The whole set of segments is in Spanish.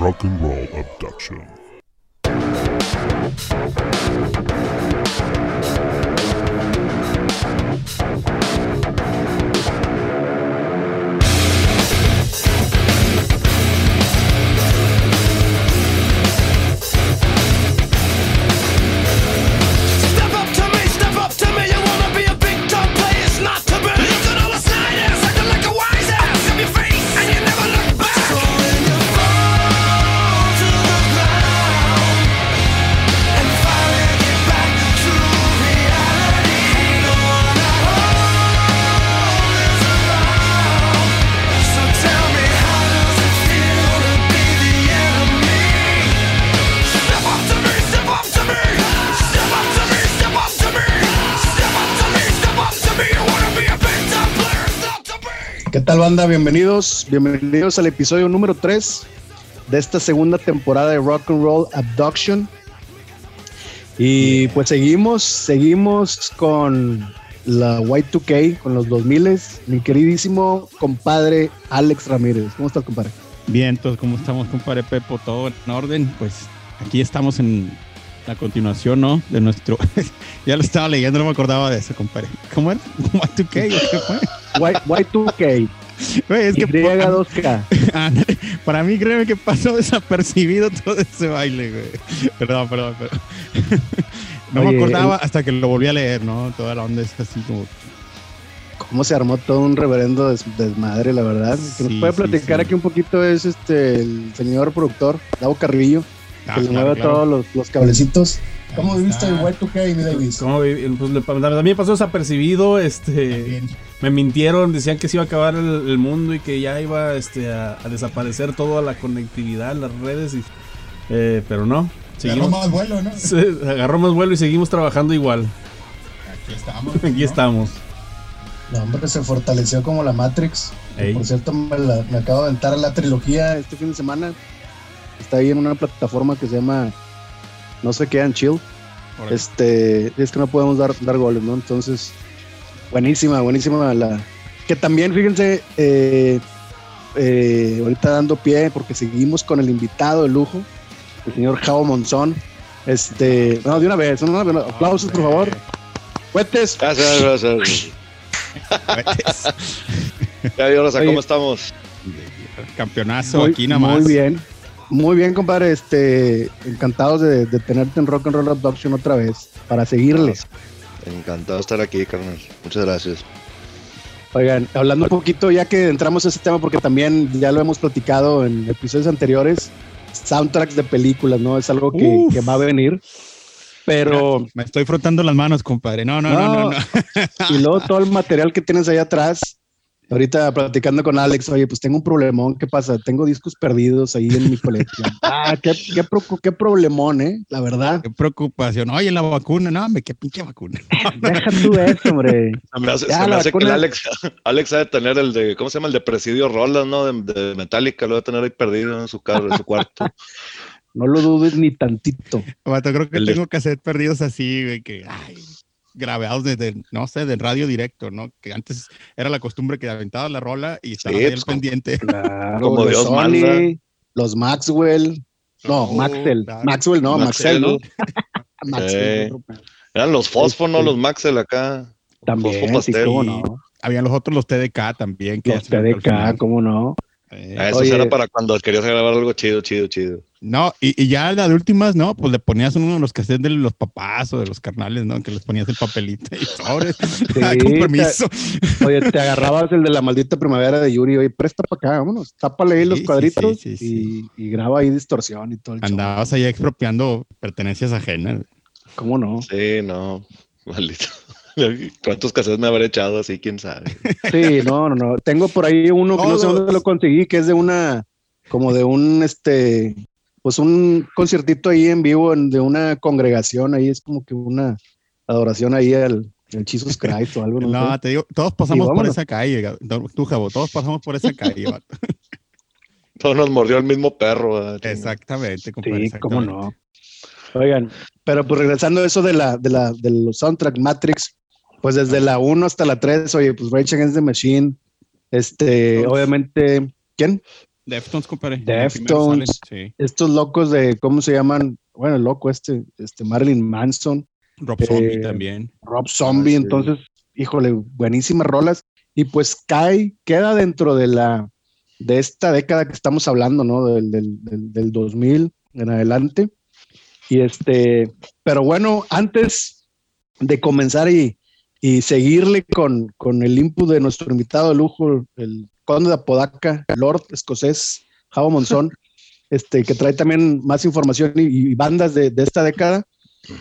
Rock and Roll Abduction. Tal banda? Bienvenidos, bienvenidos al episodio número 3 de esta segunda temporada de Rock and Roll Abduction. Y pues seguimos, seguimos con la Y2K, con los 2000 mi queridísimo compadre Alex Ramírez. ¿Cómo estás, compadre? Bien, entonces, ¿cómo estamos, compadre Pepo? ¿Todo en orden? Pues aquí estamos en la continuación, ¿no? De nuestro... ya lo estaba leyendo, no me acordaba de eso, compadre. ¿Cómo era? ¿Y2K o qué fue? Y, 2 k Güey, es que Y2K. Ándale, para mí créeme que pasó desapercibido todo ese baile, güey. Perdón, perdón, perdón. No Oye, me acordaba el- hasta que lo volví a leer, ¿no? Toda la onda es así como... cómo se armó todo un reverendo des- desmadre, la verdad. Que nos Sí, puede sí, platicar sí. aquí un poquito es este el señor productor, Davo Carrillo, que le mueve claro. todos los, los cablecitos. ¿Cómo viviste el Y2K, mi Davis? ¿Cómo vi- pues, le- mí me pasó desapercibido, este, me mintieron, decían que se iba a acabar el, el mundo y que ya iba este, a, a desaparecer toda la conectividad, las redes, y, eh, pero no. Se agarró Seguimos, más vuelo, ¿no? se agarró más vuelo y seguimos trabajando igual. Aquí estamos. Aquí ¿no? estamos. No, hombre, se fortaleció como la Matrix. Por cierto, me, la- me acabo de aventar la trilogía este fin de semana. Está ahí en una plataforma que se llama No se quedan chill. Órale. Este, es que no podemos dar, dar goles, ¿no? Entonces, buenísima, buenísima la. Que también, fíjense, eh, eh, ahorita dando pie, porque seguimos con el invitado de lujo, el señor Javo Monzón. Este, no, de una vez, no, no, aplausos, por favor. Cuetes. Gracias, gracias. Ya, Rosa, Oye. ¿cómo estamos? Campeonazo Muy, aquí nada más. Muy bien. Muy bien, compadre. Este, encantados de, de tenerte en Rock and Roll Abduction otra vez para seguirles. Encantado de estar aquí, carnal. Muchas gracias. Oigan, hablando un poquito, ya que entramos a ese tema, porque también ya lo hemos platicado en episodios anteriores, soundtracks de películas, ¿no? Es algo que, va a venir. Pero, Me estoy frotando las manos, compadre. No, no, no, no. no. y luego todo el material que tienes ahí atrás. Ahorita platicando con Alex, oye, pues tengo un problemón, ¿qué pasa? Tengo discos perdidos ahí en mi colección. ah, qué, qué, qué problemón, ¿eh? La verdad. Qué preocupación. Oye, la vacuna, no, hombre, qué pinche vacuna. Deja tú eso, hombre. Se me hace, Ya, se me la hace que el Alex, Alex ha de tener el de, ¿cómo se llama? El de Presidio Rolas, ¿no? De, de Metallica, lo va a tener ahí perdido en su, carro, en su cuarto. No lo dudes ni tantito. Vato, creo que El de- tengo cassettes perdidos así, güey, que, ay, grabados desde, no sé, del radio directo, ¿no? Que antes era la costumbre que aventabas la rola y estabas Sí, ahí pues, al como- pendiente. Claro, Como los Dios Sony, manda. los Maxwell. No, Oh, Maxwell. claro. Maxwell, no, Maxwell, ¿no? Sí. Maxwell. Eran los fósforos, ¿no? Sí. Los Maxel acá. También, sí, cómo no. Habían los otros, los TDK también. Que Los TDK, cómo no. Eh, Ah, Eso Oye. era para cuando querías grabar algo chido, chido, chido. No, y, y ya la de últimas, ¿no? Pues le ponías uno de los cassettes de los papás o de los carnales, ¿no? Que les ponías el papelito y sobres. Con te-. Oye, te agarrabas el de la maldita primavera de Yuri. Oye, presta para acá, vámonos. Tápale ahí Sí, los cuadritos sí, sí, y, y graba ahí distorsión y todo el show. Andabas ahí expropiando pertenencias ajenas. ¿Cómo no? Sí, no. Maldito. ¿Cuántos cassettes me habré echado así? ¿Quién sabe? Sí, no, no, no. Tengo por ahí uno que no sé dónde lo conseguí, que es de una, como de un, este, pues un conciertito ahí en vivo en- de una congregación. Ahí es como que una adoración ahí al, al Jesus Christ o algo. No, No, sé. te digo, todos pasamos por esa calle, tú, Jabo, todos pasamos por esa calle. Todos nos mordió el mismo perro. ¿verdad? Exactamente, compadre. Sí, cómo no. Oigan, pero pues regresando a eso de la, de la, de los soundtrack Matrix, pues desde la 1 hasta la 3, oye, pues Rage Against the Machine, este, obviamente, ¿quién? Deftones, compadre. Deftones. Sí. Estos locos de, ¿cómo se llaman? Bueno, el loco este, este Marilyn Manson, Rob Zombie Eh, también. Rob Zombie, Ah, sí. entonces, híjole, buenísimas rolas. Y pues cae, queda dentro de la, de esta década que estamos hablando, ¿no? Del, del, del, del 2000 en adelante. Y este, pero bueno, antes de comenzar y, y seguirle con, con el input de nuestro invitado de lujo, el conde de Apodaca, Lord escocés, Javo Monzón, este, que trae también más información y, y bandas de, de esta década.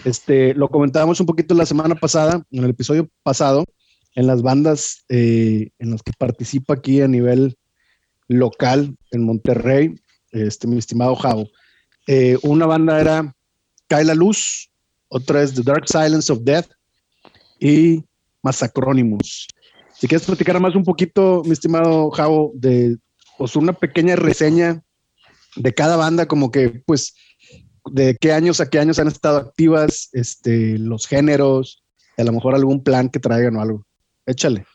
Este, lo comentábamos un poquito la semana pasada, en el episodio pasado, en las bandas eh, en las que participa aquí a nivel local en Monterrey, este, mi estimado Javo. Eh, una banda era Cae la Luz, otra es The Dark Silence of Death y Massacronimus. Si quieres platicar más un poquito, mi estimado Javo, de pues, una pequeña reseña de cada banda, como que, pues, de qué años a qué años han estado activas, este, los géneros, a lo mejor algún plan que traigan o algo. Échale.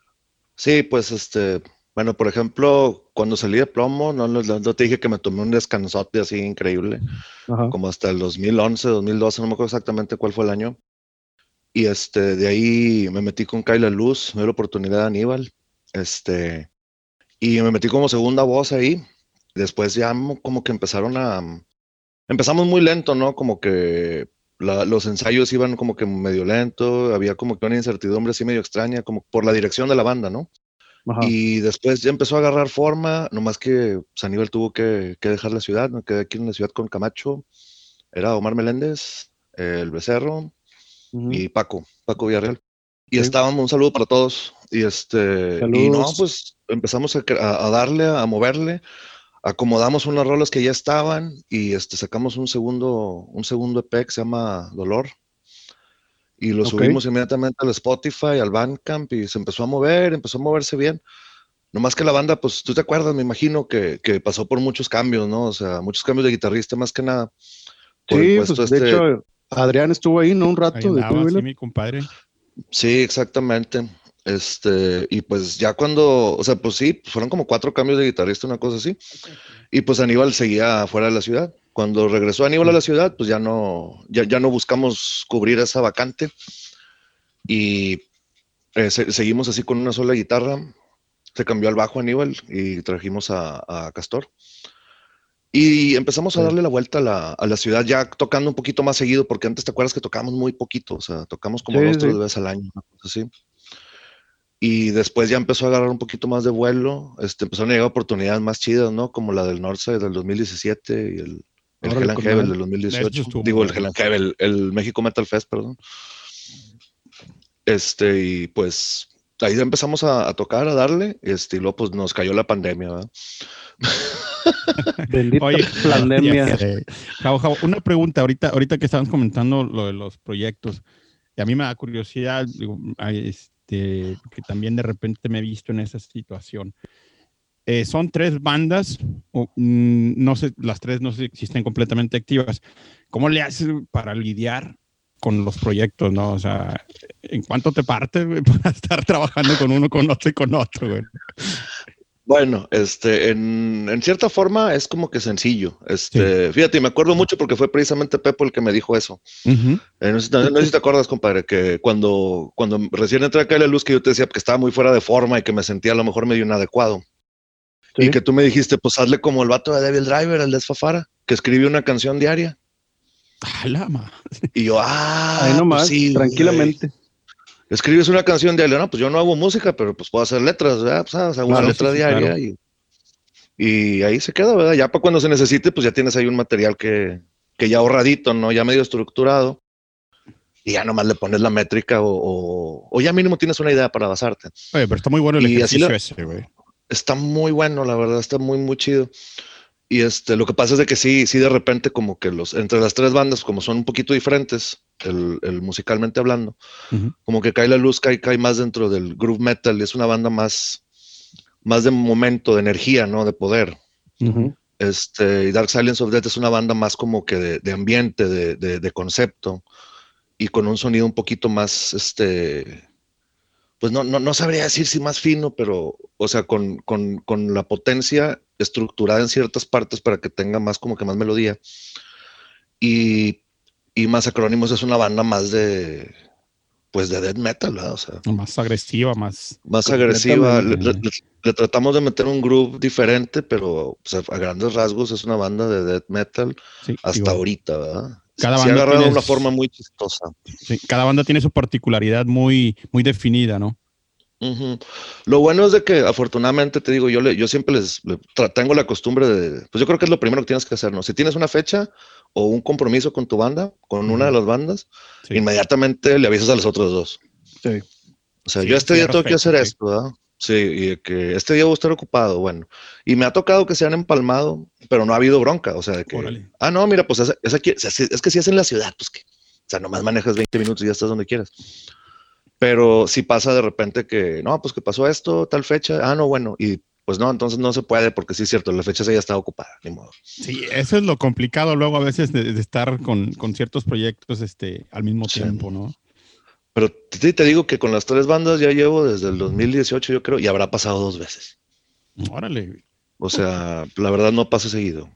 Sí, pues este, bueno, por ejemplo, cuando salí de plomo, no, no, no te dije que me tomé un descansote así increíble, Ajá. como hasta el 2011, 2012, no me acuerdo exactamente cuál fue el año. Y este, de ahí me metí con Kyla Luz, me dio la oportunidad de Aníbal, este, y me metí como segunda voz ahí. Después ya mo- como que empezaron a, empezamos muy lento, ¿no? Como que la- los ensayos iban como que medio lento, había como que una incertidumbre así medio extraña, como por la dirección de la banda, ¿no? Ajá. Y después ya empezó a agarrar forma, nomás que Saníbal tuvo que, que dejar la ciudad, me quedé aquí en la ciudad con Camacho, era Omar Meléndez, el Becerro Y Paco, Paco Villarreal. Y Sí. estábamos, un saludo para todos. Y este, y no, Saludos. pues empezamos a, darle, a moverle, acomodamos unas rolas que ya estaban y este, sacamos un segundo, un segundo EP que se llama Dolor. Y lo Ok. subimos inmediatamente al Spotify, al Bandcamp y se empezó a mover, empezó a moverse bien. Nomás que la banda, pues tú te acuerdas, me imagino que, que pasó por muchos cambios, ¿no? O sea, muchos cambios de guitarrista más que nada. por Sí, pues, de este- hecho, Adrián estuvo ahí, ¿no? Un rato. de andaba, Two sí, mi compadre. Sí, exactamente. Este, y pues ya cuando, o sea, pues sí, fueron como cuatro cambios de guitarrista, una cosa así. Y pues Aníbal seguía fuera de la ciudad. Cuando regresó Aníbal a la ciudad, pues ya no, ya, ya no buscamos cubrir esa vacante. Y eh, se- seguimos así con una sola guitarra. Se cambió al bajo Aníbal y trajimos a, a Castor. Y empezamos a darle la vuelta a la, a la ciudad, ya tocando un poquito más seguido, porque antes te acuerdas que tocábamos muy poquito, o sea, tocamos como Sí, dos, tres sí. veces al año, una cosa así. Y después ya empezó a agarrar un poquito más de vuelo, este, empezaron a llegar oportunidades más chidas, ¿no? Como la del Northside del 2017 y el, el Hell and con Heaven madre. del Eso 2018. estuvo Digo, el. Hell and Heaven, el, el México Metal Fest, perdón. Este, y pues ahí empezamos a, a tocar, a darle, este, y luego pues nos cayó la pandemia, ¿verdad? Bendita Oye, pandemia. Javo, Javo, una pregunta ahorita, ahorita que estaban comentando lo de los proyectos. Y a mí me da curiosidad, digo, este, que también de repente me he visto en esa situación. Eh, son tres bandas, o, mm, no sé, las tres no sé si estén completamente activas. ¿Cómo le haces para lidiar con los proyectos, no? O sea, ¿en cuánto te partes güey, para estar trabajando con uno, con otro y con otro, güey? Bueno, este, en, en cierta forma es como que sencillo. Este, fíjate, me acuerdo mucho porque fue precisamente Pepo el que me dijo eso. Eh, no, sé, si te- no sé si te acuerdas, compadre, que cuando, cuando recién entré acá a la luz, que yo te decía que estaba muy fuera de forma y que me sentía a lo mejor medio inadecuado. Sí. Y que tú me dijiste, pues hazle como el vato de Devil Driver, el desfafara, que escribe una canción diaria. ¡A la ma- Y yo, ah, Ahí nomás, pues sí, tranquilamente. güey. Escribes una canción diaria, no, pues yo no hago música, pero pues puedo hacer letras, ¿verdad? Pues ah, hago una Claro, letra sí, diaria claro. y, y ahí se queda, ¿verdad? Ya para cuando se necesite, pues ya tienes ahí un material que, que ya ahorradito, ¿no? Ya medio estructurado. Y ya nomás le pones la métrica o, o, o ya mínimo tienes una idea para basarte. Oye, pero está muy bueno el Y ejercicio lo- ese, güey. Está muy bueno, la verdad, está muy, muy chido. Y este, lo que pasa es de que sí, sí, de repente, como que los, entre las tres bandas, como son un poquito diferentes, el, el musicalmente hablando, como que cae la luz, cae, cae más dentro del groove metal, y es una banda más, más de momento, de energía, ¿no? De poder. Ujú. Este, y Dark Silence of Death es una banda más como que de, de ambiente, de, de- de concepto, y con un sonido un poquito más, este, pues no, no, no sabría decir si más fino, pero, o sea, con, con, con la potencia estructurada en ciertas partes para que tenga más como que más melodía. Y, y más Acrónimos es una banda más de pues de death metal, ¿verdad? O sea, Más agresiva, más. más agresiva. Le, le- le tratamos de meter un groove diferente, pero o sea, a grandes rasgos es una banda de death metal sí, hasta digo, ahorita, ¿verdad? Cada Se ha banda agarrado una forma muy chistosa. sí, cada banda tiene su particularidad muy, muy definida, ¿no? Ujú. Lo bueno es de que afortunadamente te digo, yo, le, yo siempre les le tengo la costumbre de, pues yo creo que es lo primero que tienes que hacer, ¿no? Si tienes una fecha o un compromiso con tu banda, con una de las bandas, Sí. inmediatamente le avisas a los otros dos. Sí. O sea, Sí, yo este día tengo que hacer esto, ¿verdad? Sí, y que este día voy a estar ocupado, bueno. Y me ha tocado que se han empalmado, pero no ha habido bronca, o sea, de que, Órale. ah, no, mira, pues es, es aquí, si- es que si es en la ciudad, pues que, o sea, nomás manejas 20 minutos y ya estás donde quieras. Pero si pasa de repente que, no, pues que pasó esto, tal fecha, ah, no, bueno, y pues no, entonces no se puede porque sí es cierto, la fecha ya está ocupada, ni modo. Sí, eso es lo complicado luego a veces de, de estar con, con ciertos proyectos este, al mismo Sí. tiempo, ¿no? Pero sí te digo que con las tres bandas ya llevo desde el 2018, yo creo, y habrá pasado dos veces. Órale. O sea, la verdad no pasa seguido.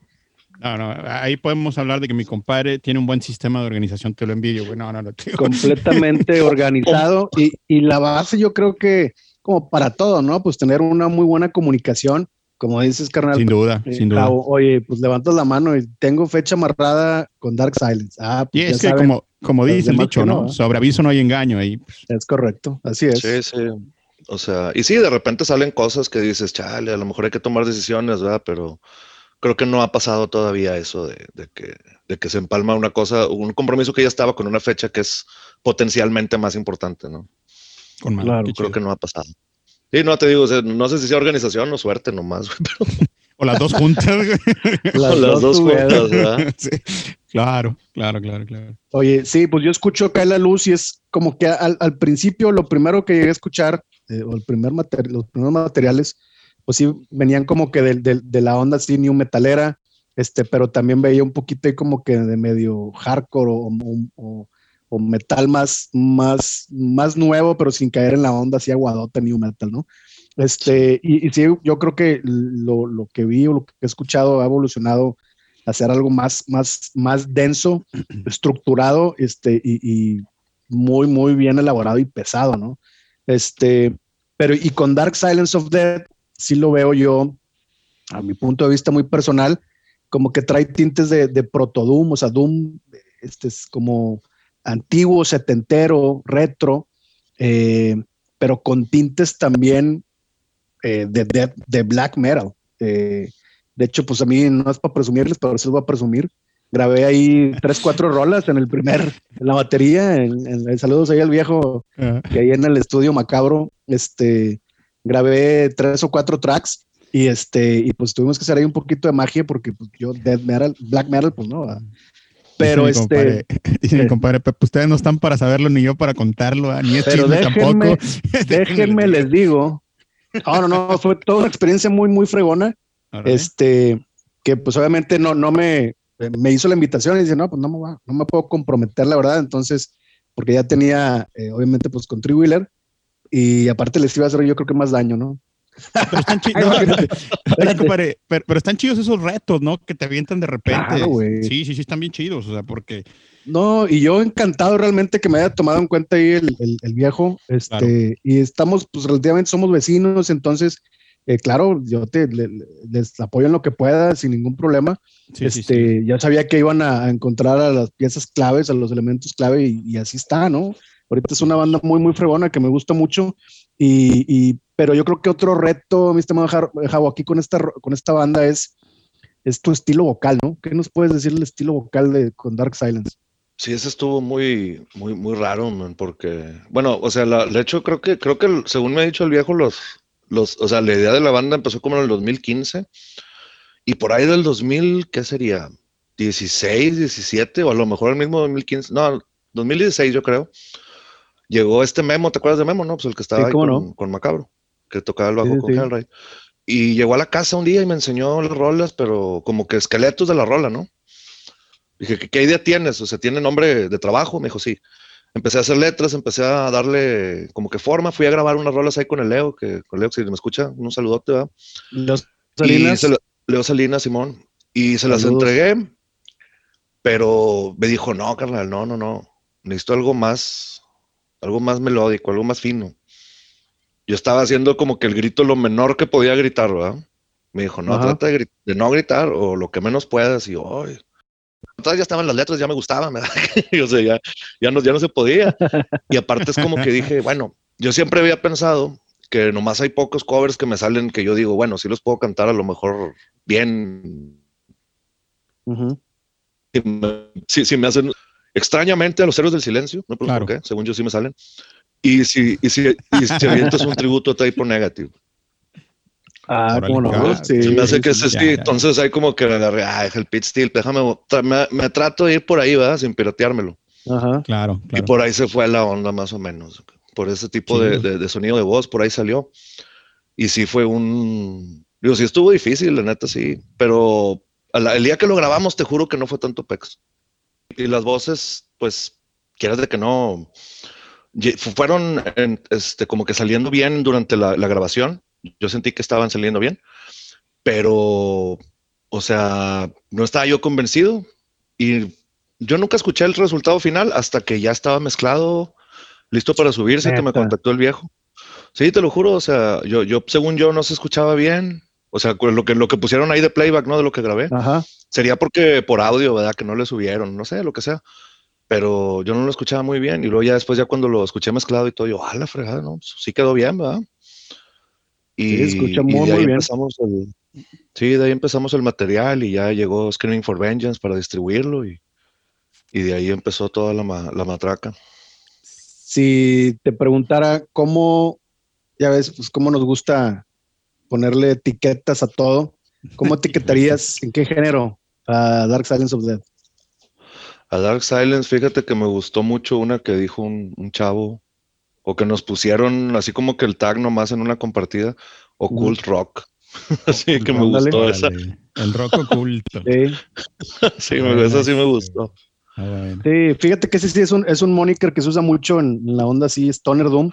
No, no, ahí podemos hablar de que mi compadre tiene un buen sistema de organización, te lo envidio, güey. No, no, no. tío. completamente organizado y, y la base yo creo que como para todo, ¿no? Pues tener una muy buena comunicación, como dices, carnal. Sin duda, eh, sin duda. Javo, oye, pues levantas la mano y tengo fecha amarrada con Dark Silence. Ah, Y pues ya es que saben, como, como dice el dicho, no, ¿no? ¿eh? Sobre aviso no hay engaño ahí. pues, es correcto, así es. Sí, sí. O sea, y sí, de repente salen cosas que dices, chale, a lo mejor hay que tomar decisiones, ¿verdad? Pero creo que no ha pasado todavía eso de, de que, de que se empalma una cosa, un compromiso que ya estaba con una fecha que es potencialmente más importante, ¿no? con madre, Claro, Creo chido. que no ha pasado. Sí, no te digo, o sea, no sé si sea organización o suerte nomás, güey, pero O las dos juntas. güey. Las las dos juntas, ¿verdad? Sí, Claro, claro, claro, claro. Oye, sí, pues yo escucho Cae la Luz y es como que al, al principio lo primero que llegué a escuchar, eh, o el primer materi- los primeros materiales, pues sí, venían como que del- de, la onda así new metalera, este, pero también veía un poquito ahí como que de medio hardcore o- o metal más, más, más nuevo, pero sin caer en la onda así aguadota new metal, ¿no? Este, y, y sí, yo creo que lo, lo que vi o lo que he escuchado ha evolucionado a hacer algo más, más, más denso, estructurado, este, y, y muy, muy bien elaborado y pesado, ¿no? Este, pero y con Dark Silence of Death, sí lo veo yo, a mi punto de vista muy personal, como que trae tintes de, de proto Doom, o sea, Doom, este es como antiguo, setentero, retro, eh, pero con tintes también eh, de, de, de black metal. Eh, de hecho, pues a mí no es para presumirles, pero sí les voy a presumir. Grabé ahí tres, cuatro rolas en el primer, en la batería. En, en- en- saludos ahí al viejo Ah, que ahí en el estudio macabro, este, grabé tres o cuatro tracks y este, y pues tuvimos que hacer ahí un poquito de magia porque pues, yo death metal, black metal, pues no. ¿verdad? Pero dice este, compadre- dice mi eh. compadre, Pepe, ustedes no están para saberlo ni yo para contarlo, ah, ni es Pero chisme déjenme- tampoco. déjenme les digo, no, no, no, fue toda una experiencia muy, muy fregona. Órale. este, que pues obviamente no, no me, me hizo la invitación y dice, no, pues no me, va- no me puedo comprometer, la verdad, entonces, porque ya tenía, eh, obviamente, pues con Tree Wheeler, y aparte les iba a hacer yo creo que más daño, ¿no? Pero están pero, pero están chidos esos retos, ¿no? Que te avientan de repente. Claro, sí, sí, sí, están bien chidos. O sea, porque No, y yo encantado realmente que me haya tomado en cuenta ahí el, el- el viejo, este, Claro. y estamos, pues relativamente somos vecinos, entonces, eh, claro, yo te, le- le- les apoyo en lo que pueda, sin ningún problema. sí, este, sí. ya sabía que iban a, a encontrar a las piezas claves, a los elementos clave y, y así está, ¿no? Ahorita es una banda muy, muy fregona que me gusta mucho y, pero yo creo que otro reto, mi estimado Jar- Javo, aquí con esta, con esta banda es, es tu estilo vocal, ¿no? ¿Qué nos puedes decir el estilo vocal de, con Dark Silence? Sí, ese estuvo muy, muy, muy raro, man, porque, bueno, o sea, la- de hecho creo que, creo que según me ha dicho el viejo, los, los, o sea, la idea de la banda empezó como en el 2015 y por ahí del 2000, ¿qué sería? 16, 17 o a lo mejor el mismo 2015, no, 2016 yo creo. Llegó este Memo, ¿te acuerdas de Memo, no? Pues el que estaba Sí, ahí con, no. con Macabro, que tocaba el bajo Sí, con sí. Hellride. Y llegó a la casa un día y me enseñó las rolas, pero como que esqueletos de la rola, ¿no? Dije, ¿qué, qué idea tienes? O sea, ¿tiene nombre de trabajo? Me dijo, sí. Empecé a hacer letras, empecé a darle como que forma. Fui a grabar unas rolas ahí con el Leo, que con Leo, si me escucha, un saludote, ¿verdad? Los Salinas, Leo Salinas, Simón, y se las Saludos. entregué, pero me dijo, no, carnal, no, no, no, necesito algo más, algo más melódico, algo más fino. Yo estaba haciendo como que el grito lo menor que podía gritar, ¿verdad? Me dijo, no, Ajá. trata de, no gritar o lo que menos puedas. Y yo, "Ay". Entonces ya estaban las letras, ya me gustaban, ¿verdad? Y, o sea, ya, ya, no, ya no se podía. Y aparte es como que dije, bueno, yo siempre había pensado que nomás hay pocos covers que me salen que yo digo, bueno, sí los puedo cantar a lo mejor bien. Ujú. Si me, sí- sí me hacen extrañamente a los héroes del silencio, no Claro. por qué, según yo sí me salen. Y si, y si, y si avientas un tributo a Typo Negative. Ah, cómo no. Sí, Se me hace que sí, ese ya, sí, ya. entonces hay como que ah, el pit steel, déjame, me, me trato de ir por ahí, ¿verdad? Sin pirateármelo. Ajá. Claro, Y claro. por ahí se fue la onda más o menos. Por ese tipo de, Chido. de- de sonido de voz, por ahí salió. Y sí fue un... Digo, sí estuvo difícil, la neta, sí. Pero la- el día que lo grabamos, te juro que no fue tanto pex. Y las voces, pues, quieras de que no... Fueron en- este, como que saliendo bien durante la, la grabación. Yo sentí que estaban saliendo bien. Pero, o sea, no estaba yo convencido. Y yo nunca escuché el resultado final hasta que ya estaba mezclado, listo para subirse, que me Neta. contactó el viejo. Sí, te lo juro, o sea, yo, yo según yo no se escuchaba bien. O sea, con lo que, lo que pusieron ahí de playback, ¿no? De lo que grabé. Ajá. Sería porque por audio, ¿verdad? Que no le subieron, no sé, lo que sea. Pero yo no lo escuchaba muy bien. Y luego ya después, ya cuando lo escuché mezclado y todo, yo, ah, la fregada, ¿no? Pues sí quedó bien, ¿verdad? Y, Sí, escucha y muy, de ahí muy bien. empezamos el, sí, de ahí empezamos el material y ya llegó Screaming for Vengeance para distribuirlo y, y de ahí empezó toda la, ma- la matraca. Si te preguntara cómo, ya ves, pues cómo nos gusta ponerle etiquetas a todo, ¿cómo etiquetarías en qué género a Dark Silence of Death? A Dark Silence, fíjate que me gustó mucho una que dijo un, un chavo, o que nos pusieron así como que el tag nomás en una compartida, Occult Rock. Así que me Ándale. gustó esa. El rock oculto. Sí, Sí, me, esa sí me gustó. Ah, sí, fíjate que ese sí es un, es un moniker que se usa mucho en, en la onda así, Stoner Doom.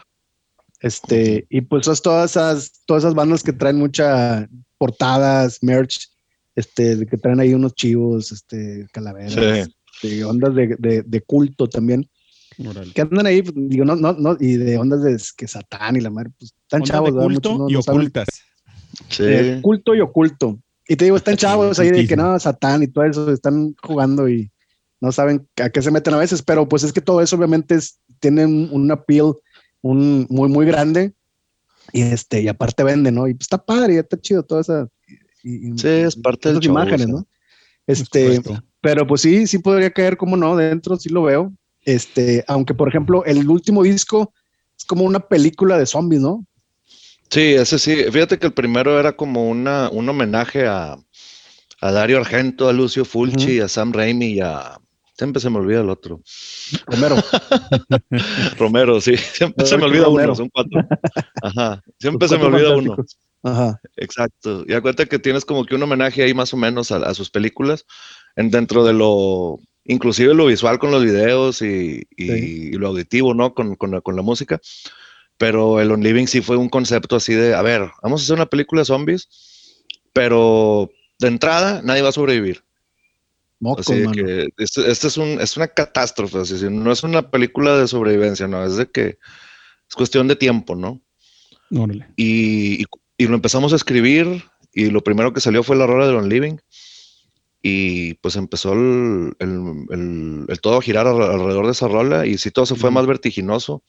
Este, y pues es todas esas, todas esas bandas que traen muchas portadas, merch, este, que traen ahí unos chivos, este, calaveras, Sí. este, ondas de, de- de culto también. Órale. que andan ahí, pues, digo, no, no, no, y de ondas de que Satán y la madre, pues están chavos, de ¿verdad? culto Muchos no- y no ocultas. Sí. Eh, culto y oculto. Y te digo, están chavos ahí de que no, Satán y todo eso, están jugando y no saben a qué se meten a veces, pero pues es que todo eso obviamente es, tiene un appeal un, muy, muy grande y este, y aparte vende, ¿no? Y pues está padre, y está chido toda esa. y- y- Sí, es parte esas show, imágenes. ¿no? Este, pero pues sí, sí podría caer, como no, dentro sí lo veo. Este, aunque por ejemplo, el último disco es como una película de zombies, ¿no? Sí, ese sí. Fíjate que el primero era como una, un homenaje a, a Dario Argento, a Lucio Fulci, a Sam Raimi y a... Siempre se me olvida el otro. Romero. Romero, sí. Siempre se me olvida Romero. uno, son cuatro. Ajá. Siempre se me olvida uno. Ajá. Exacto. Y acuérdate que tienes como que un homenaje ahí más o menos a, a sus películas, en, dentro de lo, inclusive lo visual con los videos y, y- Sí. y lo auditivo, ¿no? Con, con con la música. Pero el On Living sí fue un concepto así de, a ver, vamos a hacer una película de zombies, pero de entrada nadie va a sobrevivir. Mocos, Así de que este es, un, es una catástrofe, así, no es una película de sobrevivencia, no, es de que es cuestión de tiempo, ¿no? Órale. y, y- y lo empezamos a escribir y lo primero que salió fue la rola de On Living y pues empezó el, el- el- el todo a girar al- alrededor de esa rola y sí todo se fue más vertiginoso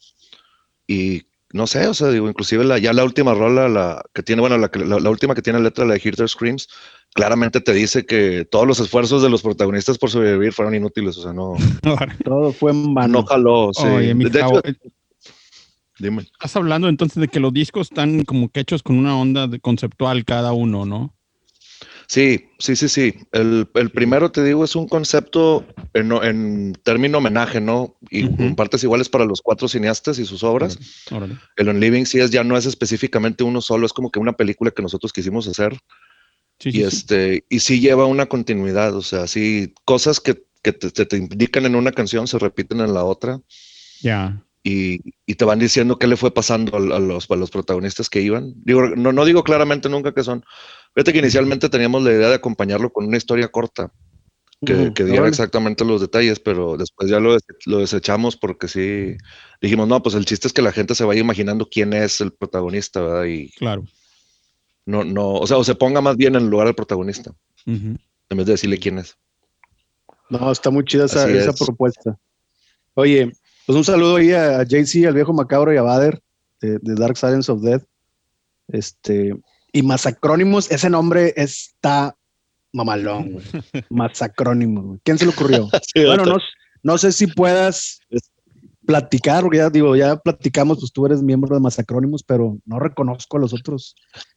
y no sé, o sea, digo, inclusive la, ya la última rola, la que tiene, bueno, la, que- la, la última que tiene letra, la de Hear Their Screams, claramente te dice que todos los esfuerzos de los protagonistas por sobrevivir fueron inútiles, o sea, no, Todo fue en vano. no jaló, sí. Oye, mi de hecho, eh, dime. estás hablando entonces de que los discos están como que hechos con una onda de conceptual cada uno, ¿no? Sí, sí, sí, sí. El, el primero, te digo, es un concepto en, en término homenaje, ¿no? Y con partes iguales para los cuatro cineastas y sus obras. Órale. El On Living sí es, ya no es específicamente uno solo, es como que una película que nosotros quisimos hacer. Sí, Y sí, sí. este, y sí lleva una continuidad, o sea, sí, cosas que, que te, te- te indican en una canción se repiten en la otra. Ya. Y, y te van diciendo qué le fue pasando a, a los, a los protagonistas que iban. Digo, no, no digo claramente nunca que son, Fíjate que inicialmente teníamos la idea de acompañarlo con una historia corta, que, diera exactamente los detalles, pero después ya lo, lo desechamos porque sí dijimos, no, pues el chiste es que la gente se vaya imaginando quién es el protagonista, ¿verdad? Y Claro. no, no, o sea, o se ponga más bien en el lugar del protagonista, en vez de decirle quién es. No, está muy chida esa, propuesta. Oye, pues un saludo ahí a, a JC, al viejo macabro y a Bader de, de Dark Silence of Death. Este, y Masacrónimos, ese nombre está mamalón. Masacrónimos. ¿Quién se le ocurrió? Sí, bueno, no, no sé si puedas platicar, porque ya digo, ya platicamos, pues tú eres miembro de Masacrónimos, pero no reconozco a los otros,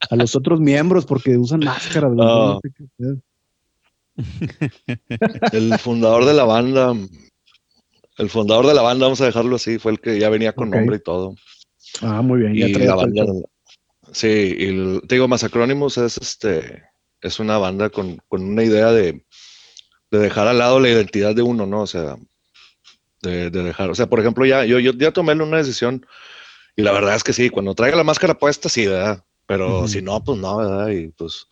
a los otros miembros porque usan máscaras. pedo. El fundador de la banda, el fundador de la banda, vamos a dejarlo así, fue el que ya venía con nombre y todo. Ah, muy bien. ya Y la banda. Sí, y el- te digo, Masacrónimos es este, es una banda con, con una idea de, de dejar al lado la identidad de uno, ¿no? O sea, de, de dejar, o sea, por ejemplo, ya, yo, yo ya tomé una decisión y la verdad es que sí, cuando traiga la máscara puesta, sí, ¿verdad? Pero si no, pues no, ¿verdad? Y pues,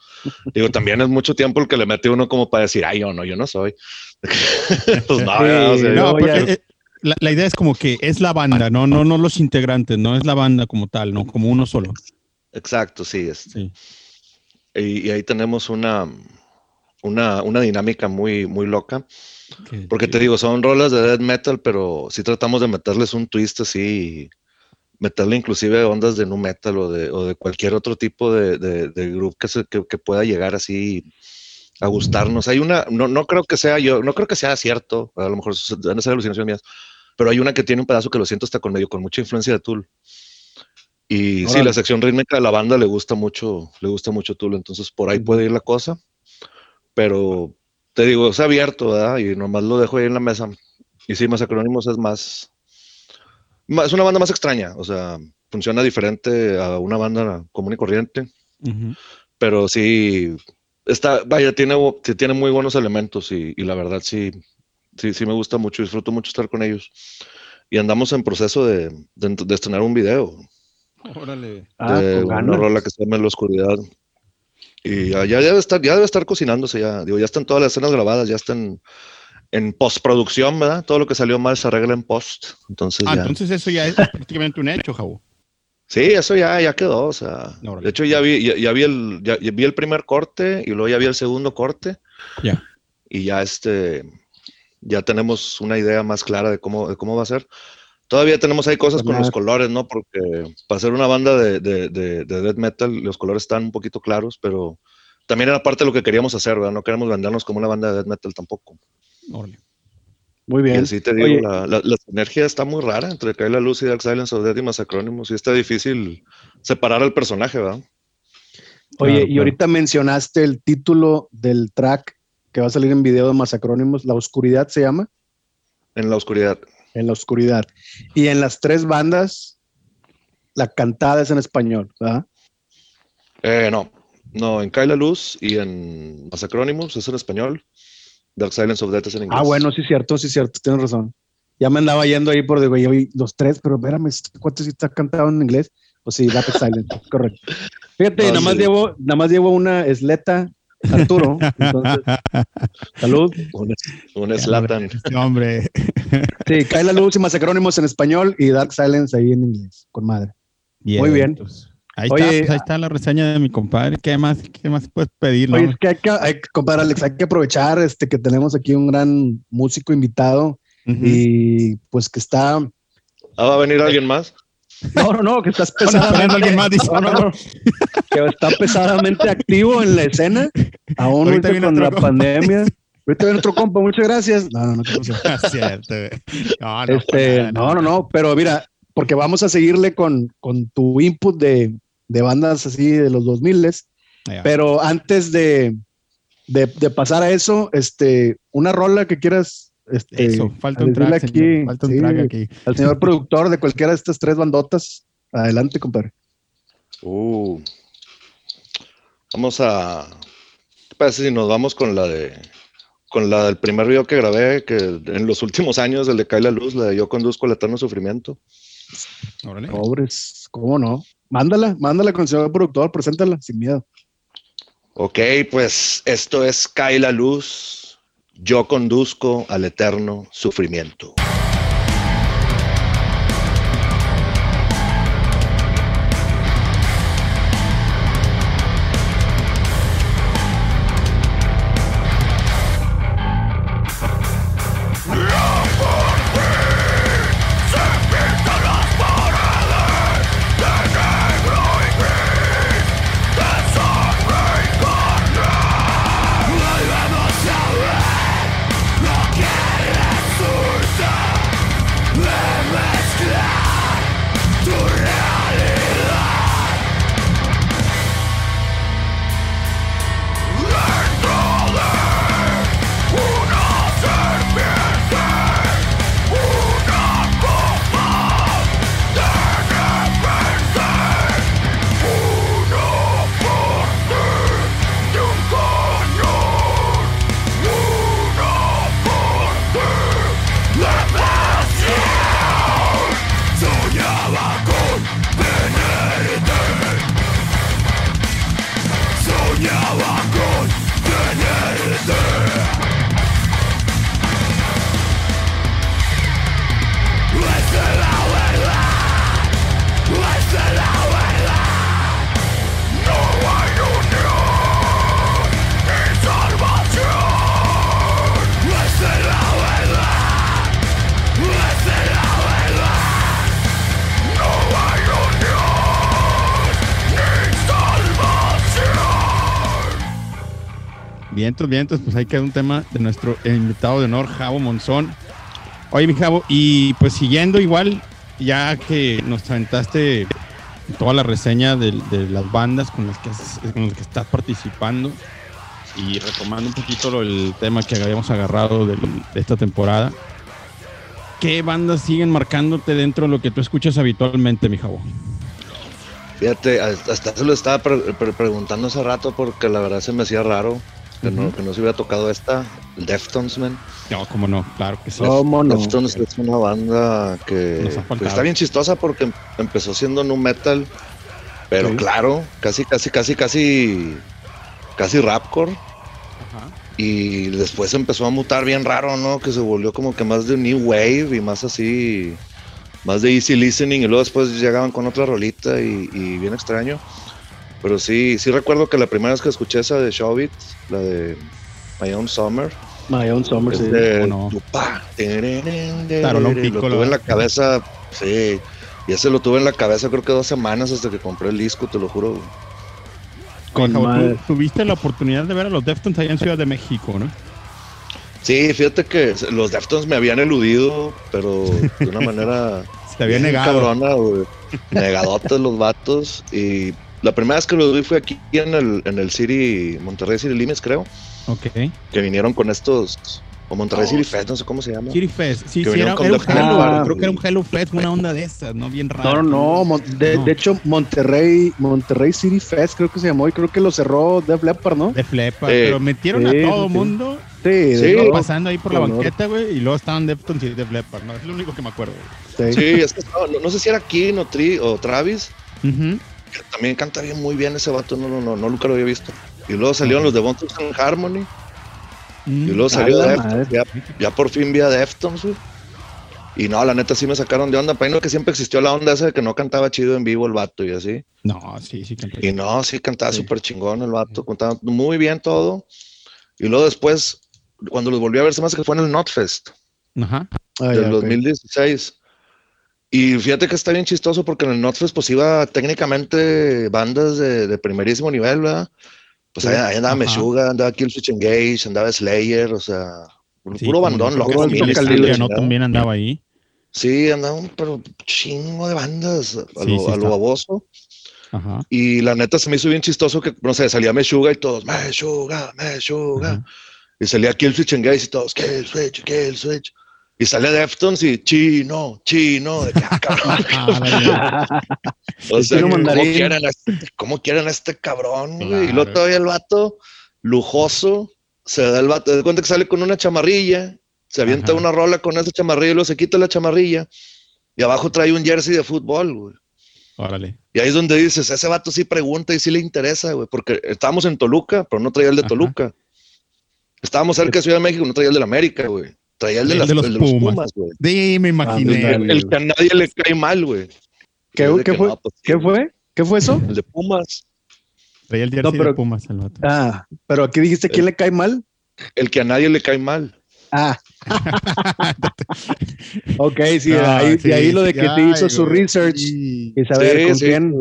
digo, también es mucho tiempo el que le mete uno como para decir, ay, yo no, yo no soy. pues no, ¿verdad? O sea, Sí, No, porque ya- eh, la, la idea es como que es la banda, no, no, no los integrantes, no es la banda como tal, no como uno solo. Exacto, sí, es, Sí. y, y ahí tenemos una, una, una dinámica muy, muy loca. Que- Porque te digo, son rolas de death metal, pero sí tratamos de meterles un twist así, meterle inclusive ondas de nu metal o de, o de cualquier otro tipo de, de, de groove que, se- que, que pueda llegar así a gustarnos. Hay una, no, no creo que sea yo, no creo que sea cierto, a lo mejor van a ser alucinaciones mías, pero hay una que tiene un pedazo que lo siento hasta con medio, con mucha influencia de Tool. Y sí, la sección rítmica de la banda le gusta mucho, le gusta mucho Tool, entonces por ahí puede ir la cosa, pero te digo, es abierto, ¿verdad? Y nomás lo dejo ahí en la mesa. Y sí, Masacrónimos es más, ma- es una banda más extraña, o sea, funciona diferente a una banda común y corriente, Ujú. pero sí, está, vaya, tiene, tiene muy buenos elementos y, y la verdad sí, sí, sí me gusta mucho, disfruto mucho estar con ellos. Y andamos en proceso de, de, de estrenar un video Órale. Ah, de una ganas. rola que se llama En la oscuridad. Y ya, ya debe estar, ya debe estar cocinándose ya. Digo, ya están todas las escenas grabadas, ya están en postproducción, ¿verdad? Todo lo que salió mal se arregla en post. Entonces Ah, ya. entonces eso ya es prácticamente un hecho, Javo. Sí, eso ya, ya quedó. O sea, Órale. de hecho ya vi, ya, ya vi el, ya, ya vi el primer corte y luego ya vi el segundo corte. Ya. Y ya este, ya tenemos una idea más clara de cómo, de cómo va a ser. Todavía tenemos ahí cosas con los colores, ¿no? Porque para ser una banda de, de, de, de death metal, los colores están un poquito claros, pero también era parte de lo que queríamos hacer, ¿verdad? No queremos vendernos como una banda de death metal tampoco. Órale. Muy Y bien. así te digo, Oye, la, la, la sinergia está muy rara entre Cae la Luz y Dark Silence of Death y Masacrónimos, y está difícil separar al personaje, ¿verdad? Oye, Claro, y claro. ahorita mencionaste el título del track que va a salir en video de Masacrónimos, La Oscuridad se llama, En la oscuridad. En la oscuridad. Y en las tres bandas, la cantada es en español, ¿verdad? Eh, no, no, en Cae la Luz y en Masacrónimos es en español. Dark Silence of Death es en inglés. Ah, bueno, sí, cierto, sí, cierto, tienes razón. Ya me andaba yendo ahí por, digo, yo vi los tres, pero espérame, este cuate sí está cantado en inglés. O sí, Dark Silent, correcto. Fíjate, No, nada, más sí. llevo, nada más llevo una esleta, Arturo. Entonces, salud. Un, Slatan. Este hombre. Sí, cae la luz y Masacrónimos en español y Dark Silence ahí en inglés, con madre. Muy bien. entonces, Ahí, Oye, está, pues ahí está la reseña de mi compadre. ¿Qué más, qué más puedes pedir? no? Oye, es que hay que, hay, compadre Alex, hay que aprovechar este, que tenemos aquí un gran músico invitado y pues que está, Ah, va a venir alguien más. No, no, no, que estás alguien más, dice. no, no, no, que está pesadamente activo en la escena, aún Ahorita viene con la compa. pandemia. Ahorita viene otro compa, muchas gracias. No, no, no, güey. No, no, Este, para nada, no, no, no, pero mira, porque vamos a seguirle con, con tu input de, de bandas así de los 2000 Ya. pero antes de, de, de pasar a eso, este, una rola que quieras este, Eso, falta un track, señor, falta un sí, track aquí. al señor productor de cualquiera de estas tres bandotas. Adelante, compadre. Uh. Vamos a. ¿Qué pasa si nos vamos con la de. Con la del primer video que grabé, que en los últimos años, el de Cae la Luz, la de Yo conduzco el eterno sufrimiento. Órale. Pobres, ¿cómo no? Mándala, mándala con el señor productor, preséntala, sin miedo. Ok, pues esto es Cae la luz. Yo conduzco al eterno sufrimiento. Vientos, vientos, pues ahí queda un tema de nuestro invitado de honor, Javo Monzón. Oye, mi Javo, y pues siguiendo igual, ya que nos aventaste toda la reseña de, las bandas con las, que, has- con las que estás participando y retomando un poquito lo- el tema que habíamos agarrado de esta temporada, ¿qué bandas siguen marcándote dentro de lo que tú escuchas habitualmente, mi Javo? Fíjate, hasta se lo estaba pre- pre- preguntando hace rato porque la verdad se me hacía raro que, no, que no se hubiera tocado esta, el Deftones, man. No, cómo no, claro que sí. ¿Cómo no? Deftones es una banda que, Nos está bien chistosa porque em- empezó siendo nu metal, pero Sí. claro, casi, casi, casi, casi, casi rapcore. Ajá. Y después empezó a mutar bien raro, ¿no? Que se volvió como que más de new wave y más así, más de easy listening. Y luego después llegaban con otra rolita y, y bien extraño. Pero sí, sí recuerdo que la primera vez que escuché esa de Showbiz, la de My Own Summer, My Own Summer, sí. de ¿cómo no? Lo tuve en la cabeza, sí. Y ese lo tuve en la cabeza creo que dos semanas hasta que compré el disco, te lo juro. Con tú tuviste la oportunidad de ver a los Deftones allá en Ciudad de México, ¿no? Sí, fíjate que los Deftones me habían eludido, pero de una manera Se te había negado. cabrona, güey. Negadotes los vatos. Y la primera vez que los vi fue aquí en el, en el City, Monterrey City Limits, creo, Ok. que vinieron con estos, o Monterrey City Fest, no sé cómo se llama. City Fest. Sí, Que sí, era, vinieron con era un Def Hello, Leppard, creo que era un. Hello Fest, una onda de esas, ¿no? Bien raro. No, no, de, No. de hecho Monterrey, Monterrey City Fest creo que se llamó y creo que lo cerró Def Leppard, ¿no? De Flepa, Eh, pero metieron sí, a todo mundo Sí, Sí. pasando ahí por la banqueta, güey, y luego estaban Deftones y Def Leppard, ¿no? Es lo único que me acuerdo. sí. Sí, es que estaba- no, no sé si era King o, Tri, o Travis, que también canta bien muy bien ese vato, no, no, no, no nunca lo había visto. Y luego salieron los de Bonton Harmony, y Mm. luego salió a la Deftones, ya, ya por fin vi a Deftones, güey. Y no, la neta sí me sacaron de onda, pero que siempre existió la onda esa de que no cantaba chido en vivo el vato y así. No, sí, sí, canté. Y no, sí cantaba Sí. súper chingón el vato, cantaba muy bien todo. Y luego después, cuando los volví a ver, se me hace que fue en el Notfest Ajá. Ah, del ya, ok. 2016. Y fíjate que está bien chistoso porque en el Notfest pues iba técnicamente bandas de, de primerísimo nivel, ¿verdad? Pues ahí, ahí andaba. Meshuga, andaba Killswitch Engage, andaba Slayer, o sea, un Sí, puro bandón, loco. no también andaba ahí. Sí, andaba un pero chingo de bandas a, Sí, lo, sí a lo baboso. Ajá. Y la neta se me hizo bien chistoso que, no sé, salía Meshuga y todos, Meshuga, Meshuga. Ajá. Y salía Killswitch Engage y todos, Killswitch, Killswitch. Y sale Deftones y chino, chino. De que, ah, cabrón. Ah, o sea, ¿cómo a este, ¿cómo quieren a este cabrón? güey? Y Claro. luego todavía el vato, lujoso, se da el vato, te das cuenta que sale con una chamarrilla, se avienta Ajá. una rola con esa chamarrilla y luego se quita la chamarrilla. Y abajo trae un jersey de fútbol, güey. Órale. Y ahí es donde dices, ese vato sí pregunta y sí le interesa, güey, porque estábamos en Toluca, pero no traía el de Ajá. Toluca. Estábamos cerca de Ciudad de México, no traía el de la América, güey. Traía el de, El las- de los el de los Pumas. Pumas, güey. Sí, me imaginé. Ah, El, el que a nadie le cae mal, güey. ¿Qué, que, fue? no, pues, ¿Qué fue? ¿Qué fue eso? El de Pumas. Traía el jersey No, pero- de Pumas vato. Ah, pero aquí dijiste quién le cae mal. El que a nadie le cae mal. Ah. ok, sí, ahí, sí, de ahí lo de sí, que te ay, hizo su research y saber Sí, con sí, quién,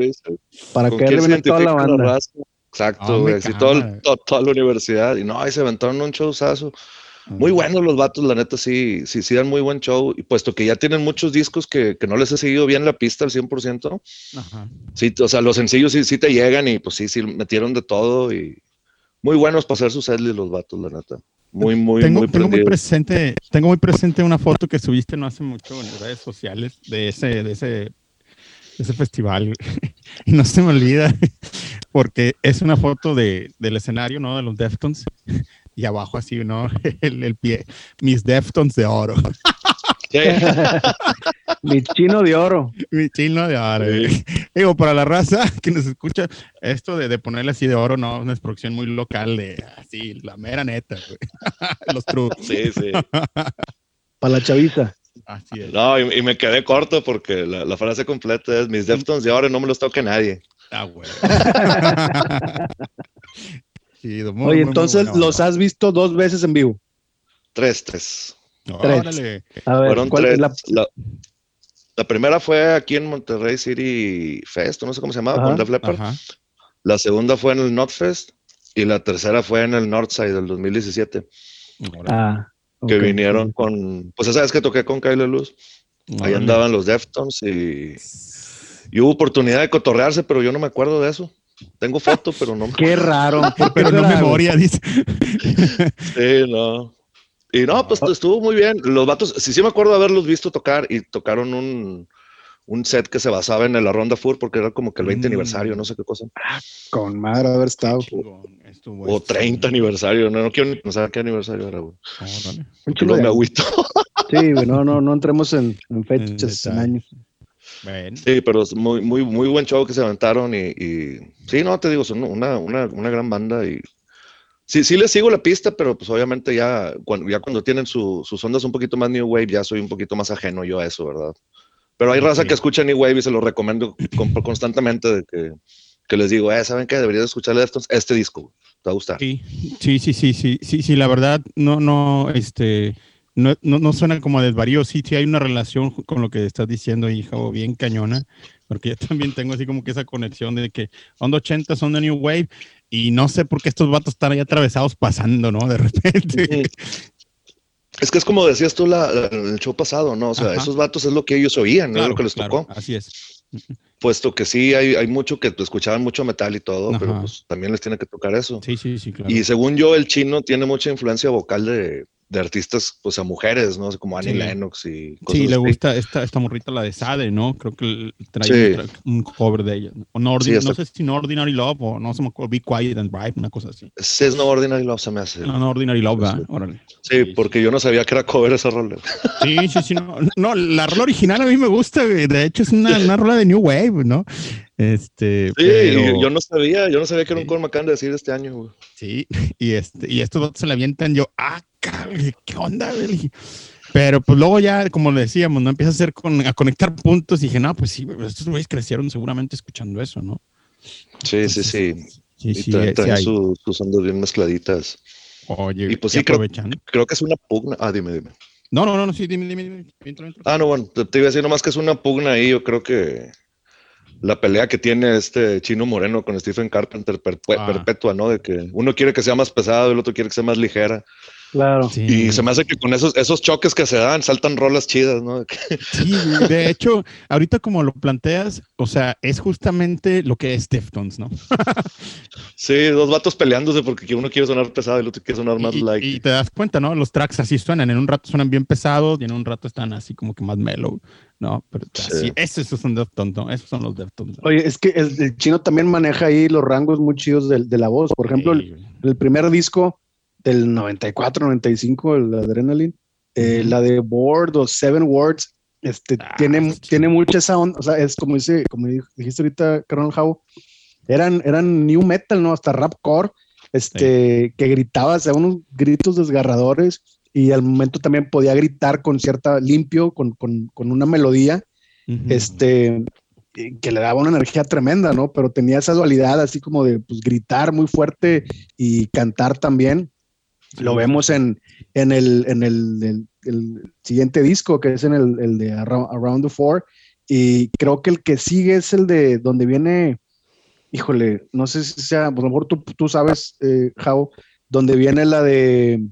para ¿Con caerle quién bien a toda la banda. Exacto, Ah, güey. me Sí, todo el- cámara. to- toda la universidad. Y no, ahí se aventaron un showzazo. Muy buenos los vatos, la neta, sí, sí, sí dan muy buen show. Y puesto que ya tienen muchos discos que, que no les he seguido bien la pista al 100%, Ajá. sí, o sea, los sencillos sí, sí te llegan y pues sí, sí, metieron de todo y muy buenos para hacer sus setlist los vatos, la neta. Muy, muy, tengo, muy tengo muy presente, tengo muy presente una foto que subiste no hace mucho en redes sociales de ese, de ese, de ese festival. y no se me olvida, porque es una foto de, del escenario, ¿no? De los Deftones. Y abajo así, ¿no? El, el pie. Mis Deftones de oro. Mi chino de oro. Mi chino de oro. Digo, para la raza que nos escucha, esto de, de ponerle así de oro, no, es una producción muy local de así, la mera neta, güey. Los true. sí, sí. Para la chaviza. Así es. No, y, y me quedé corto porque la, la frase completa es mis Deftones de ahora no me los toque nadie. Ah, güey. Muy, Oye, muy, muy entonces los has visto dos veces en vivo. Tres, tres. tres. Órale. A ver, Fueron ¿cuál tres. es la- La, la primera fue aquí en Monterrey City Fest, no sé cómo se llamaba, Ajá, con Def Leppard. Ajá. La segunda fue en el Notfest y la tercera fue en el Northside del 2017, Órale. Ah, que vinieron con, pues esa vez que toqué con Kyle Luz, ahí Órale. andaban los Deftones y, y hubo oportunidad de cotorrearse, pero yo no me acuerdo de eso. Tengo foto, pero no me Qué raro. ¿por qué Pero no memoria, dice. Sí, no. Y no, pues estuvo muy bien. Los vatos, sí, sí me acuerdo de haberlos visto tocar y tocaron un, un set que se basaba en la Ronda Fur porque era como que el 20 Mm. aniversario, no sé qué cosa. Con madre haber estado. Estuvo O esto. 30 aniversario, no, no quiero ni pensar qué aniversario era, güey. Un chulo de- me agüito. Sí, güey, no, no, no entremos en, en fechas, en años. Sí, pero es muy, muy, muy buen show que se aventaron y, y sí, no, te digo, son una, una, una gran banda y sí, sí les sigo la pista, pero pues obviamente ya cuando, ya cuando tienen su- sus ondas un poquito más New Wave, ya soy un poquito más ajeno yo a eso, ¿verdad? Pero hay raza que escucha New Wave y se lo recomiendo con- constantemente de que, que les digo, eh, ¿saben qué? Deberías escuchar estos, este disco, te va a gustar. Sí, sí, sí, sí, sí, sí, sí, la verdad, no, no, este, no, no, no suena como desvarío, sí, sí hay una relación con lo que estás diciendo, hija, o bien cañona, porque yo también tengo así como que esa conexión de que onda 80 son de New Wave, y no sé por qué estos vatos están ahí atravesados pasando, ¿no? De repente. Es que es como decías tú la, el show pasado, ¿no? O sea, Ajá. esos vatos es lo que ellos oían, no es lo que les claro, tocó. Así es. Puesto que sí, hay, hay mucho que escuchaban mucho metal y todo, pero Ajá. pues también les tiene que tocar eso. Sí, sí, sí, claro. Y según yo, el chino tiene mucha influencia vocal de, de artistas, pues a mujeres, ¿no? Como Annie Sí. Lennox y cosas Sí, le así. gusta esta, esta morrita, la de Sade, ¿no? Creo que trae Sí. un, cover de ella. ¿no? O no, Sí, Ordi- hasta- no sé si no Ordinary Love o no se me acuerdo, Be Quiet and Bright, una cosa así. Sí, es No Ordinary Love, se me hace. No, no Ordinary Love, Sí. ¿verdad? Órale. Sí, porque yo no sabía que era cover esa rola. Sí, sí, sí. No, no, la rola original a mí me gusta. De hecho, es una, una rola de New Wave, ¿no? Este. Sí, pero- yo no sabía, yo no sabía que era un me acaban de decir este año, güey. Sí, y, este, y estos dos se la avientan. Yo, ah, cabrón, ¿qué onda, güey? Pero pues luego ya, como le decíamos, no empieza a hacer con, a conectar puntos y dije, no, pues sí, estos güeyes crecieron seguramente escuchando eso, ¿no? Sí, sí, Entonces, sí. Sí, Y sí, traen, eh, sí traen hay. su- sus ondas bien mezcladitas. Oye, y pues sí, creo- aprovechando. Creo que es una pugna. Ah, dime, dime. No, no, no, no, sí, dime, dime, dime. Entra, entra. Ah, no, bueno, te, te iba a decir nomás que es una pugna ahí. Yo creo que la pelea que tiene este chino moreno con Stephen Carpenter Ah. perpetua, ¿no? De que uno quiere que sea más pesado y el otro quiere que sea más ligera. Claro. Sí. Y se me hace que con esos, esos choques que se dan saltan rolas chidas, ¿no? Sí, de hecho, ahorita como lo planteas, o sea, es justamente lo que es Deftones, ¿no? sí, dos vatos peleándose porque uno quiere sonar pesado y el otro quiere sonar más Y, like. y te das cuenta, ¿no? Los tracks así suenan, en un rato suenan bien pesados y en un rato están así como que más mellow, ¿no? Pero Sí. así, esos son Deftones, ¿no? Esos son los Deftones. ¿no? Oye, es que el, el chino también maneja ahí los rangos muy chidos de, de la voz. Por ejemplo, Sí, el primer disco del 94, 95, el Adrenaline, eh, la de Board o Seven Words, Este, Ah, tiene, sí. tiene mucha esa onda, o sea, es como dice, como di- dijiste ahorita, Carol Howe, eran, eran new metal, ¿no? Hasta rapcore, este, que gritaba, sea, unos gritos desgarradores y al momento también podía gritar con cierta limpio, con, con, con una melodía, este, que le daba una energía tremenda, ¿no? Pero tenía esa dualidad así como de pues, gritar muy fuerte y cantar también. Lo vemos en, en, el, en el, el- el siguiente disco, que es en el, el de Arou- Around the Four. Y creo que el que sigue es el de donde viene, híjole, no sé si sea, pues a lo mejor tú, tú sabes, eh, How, donde viene la de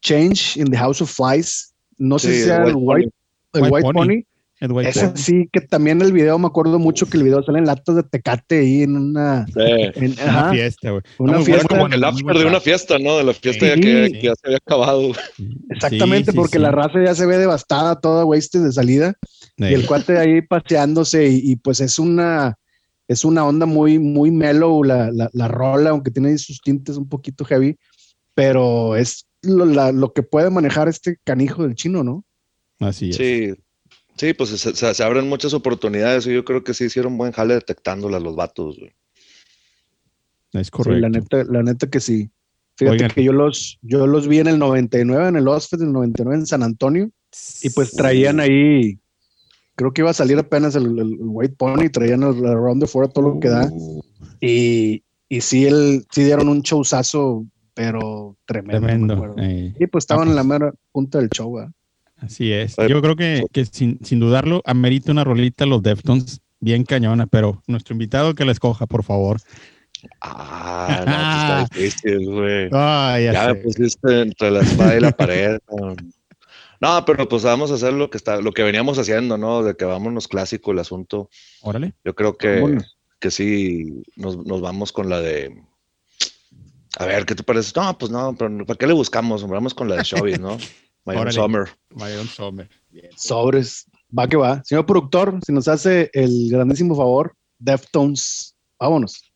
Change in the House of Flies. No sé si sea el White White, el White White Pony. Pony. El White Ese sí, que también el video, me acuerdo mucho que el video sale en latas de tecate ahí en una. Sí. en- Una ajá, fiesta, güey. Una muy fiesta. Como el muy after de una fiesta, ¿no? De la fiesta ya, Sí. que, que ya se había acabado. exactamente, Sí, sí, porque sí. la raza ya se ve devastada, toda wasted de salida, y el cuate ahí paseándose, y, y pues es una. Es una onda muy, muy mellow la, la, la rola, aunque tiene sus tintes un poquito heavy, pero es lo, la- lo que puede manejar este canijo del chino, ¿no? Así es. Sí. Sí, pues se, se- se abren muchas oportunidades y yo creo que sí hicieron buen jale detectándolas los vatos, güey. Es Sí, correcto. la neta, la neta que sí. Fíjate Oigan. que yo los, yo los vi en el 99, en el Osfest del 99 en San Antonio, y pues traían ahí, creo que iba a salir apenas el, el- el White Pony, traían el, el Round the Four a todo lo que da, y, y sí, el, sí dieron un showzazo, pero tremendo. me Tremendo. acuerdo. eh. Y pues estaban Ah, en la pues. mera punta del show, ¿verdad? Así es. Yo creo que, que sin, sin dudarlo, amerita una rolita los Deftones bien cañona, pero nuestro invitado que la escoja, por favor. Ah, no, pues está difícil, güey. Ah, ya, Ya me pusiste entre la espada y la pared. No, pero pues vamos a hacer lo que está, lo que veníamos haciendo, ¿no? De que vámonos clásico el asunto. Órale. Yo creo que, que sí nos, nos vamos con la de. A ver, ¿qué te parece? No, pues no, pero ¿para qué le buscamos? Vamos con la de Chovy, ¿no? My Own Órale. Summer. Byron Sommer. Sobres, va que va. Señor productor, si nos hace el grandísimo favor, Deftones, vámonos.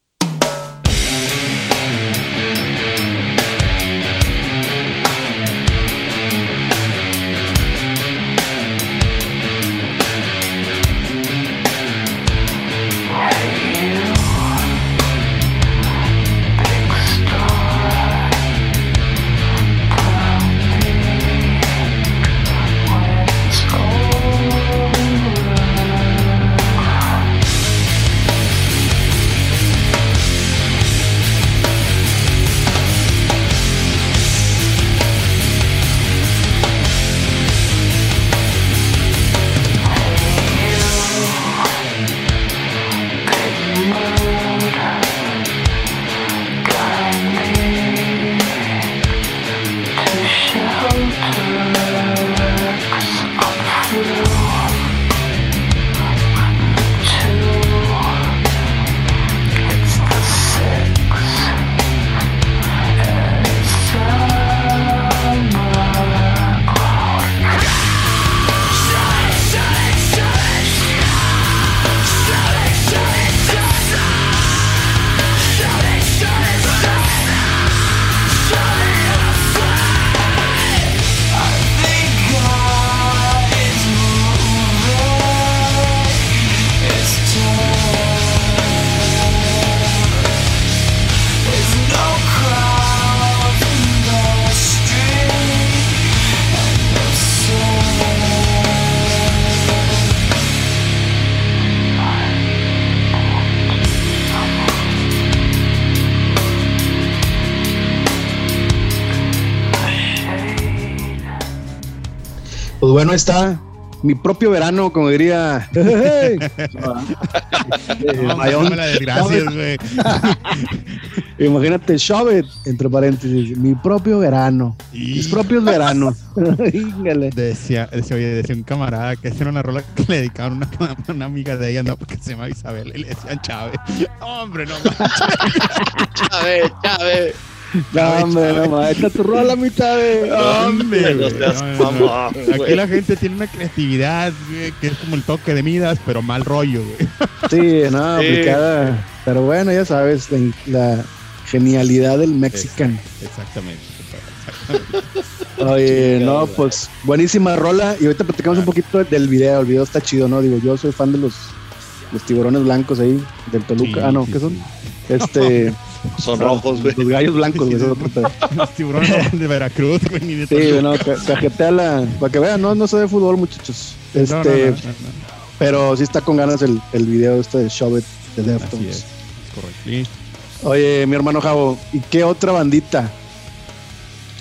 Ahí está mi propio verano, como diría. Güey. Imagínate, Shove it, entre paréntesis, mi propio verano, mis propios veranos. Decía, decía, oye, decía un camarada que esa era una rola que le dedicaban a una, a una amiga de ella, no, porque se llama Isabel, y le decían Chávez. Hombre, no manches. Chávez, Chávez. No, hombre, no más. Esta tu rola, mitad de. Hombre, No no, no, Aquí la gente tiene una creatividad, güey, que es como el toque de Midas, pero mal rollo, güey. Sí, no, Sí. aplicada. Pero bueno, ya sabes, la, la genialidad del mexican. Exactamente. Oye, no, pues buenísima rola. Y ahorita platicamos un poquito del video. El video está chido, ¿no? Digo, yo soy fan de los, los tiburones blancos ahí, del Toluca. Sí, ah, no, sí, ¿qué son? Este. Son rojos, güey. Los gallos blancos, güey. Los tiburones de Veracruz, güey, ni de Sí, no, ca- cajetea la. Para que vean, no, no sé de fútbol, muchachos. Este, No, no, no, no, no. Pero sí está con ganas el, el video este de Shove It de Así Deftones. es, es correcto. Oye, mi hermano Javo, ¿y qué otra bandita?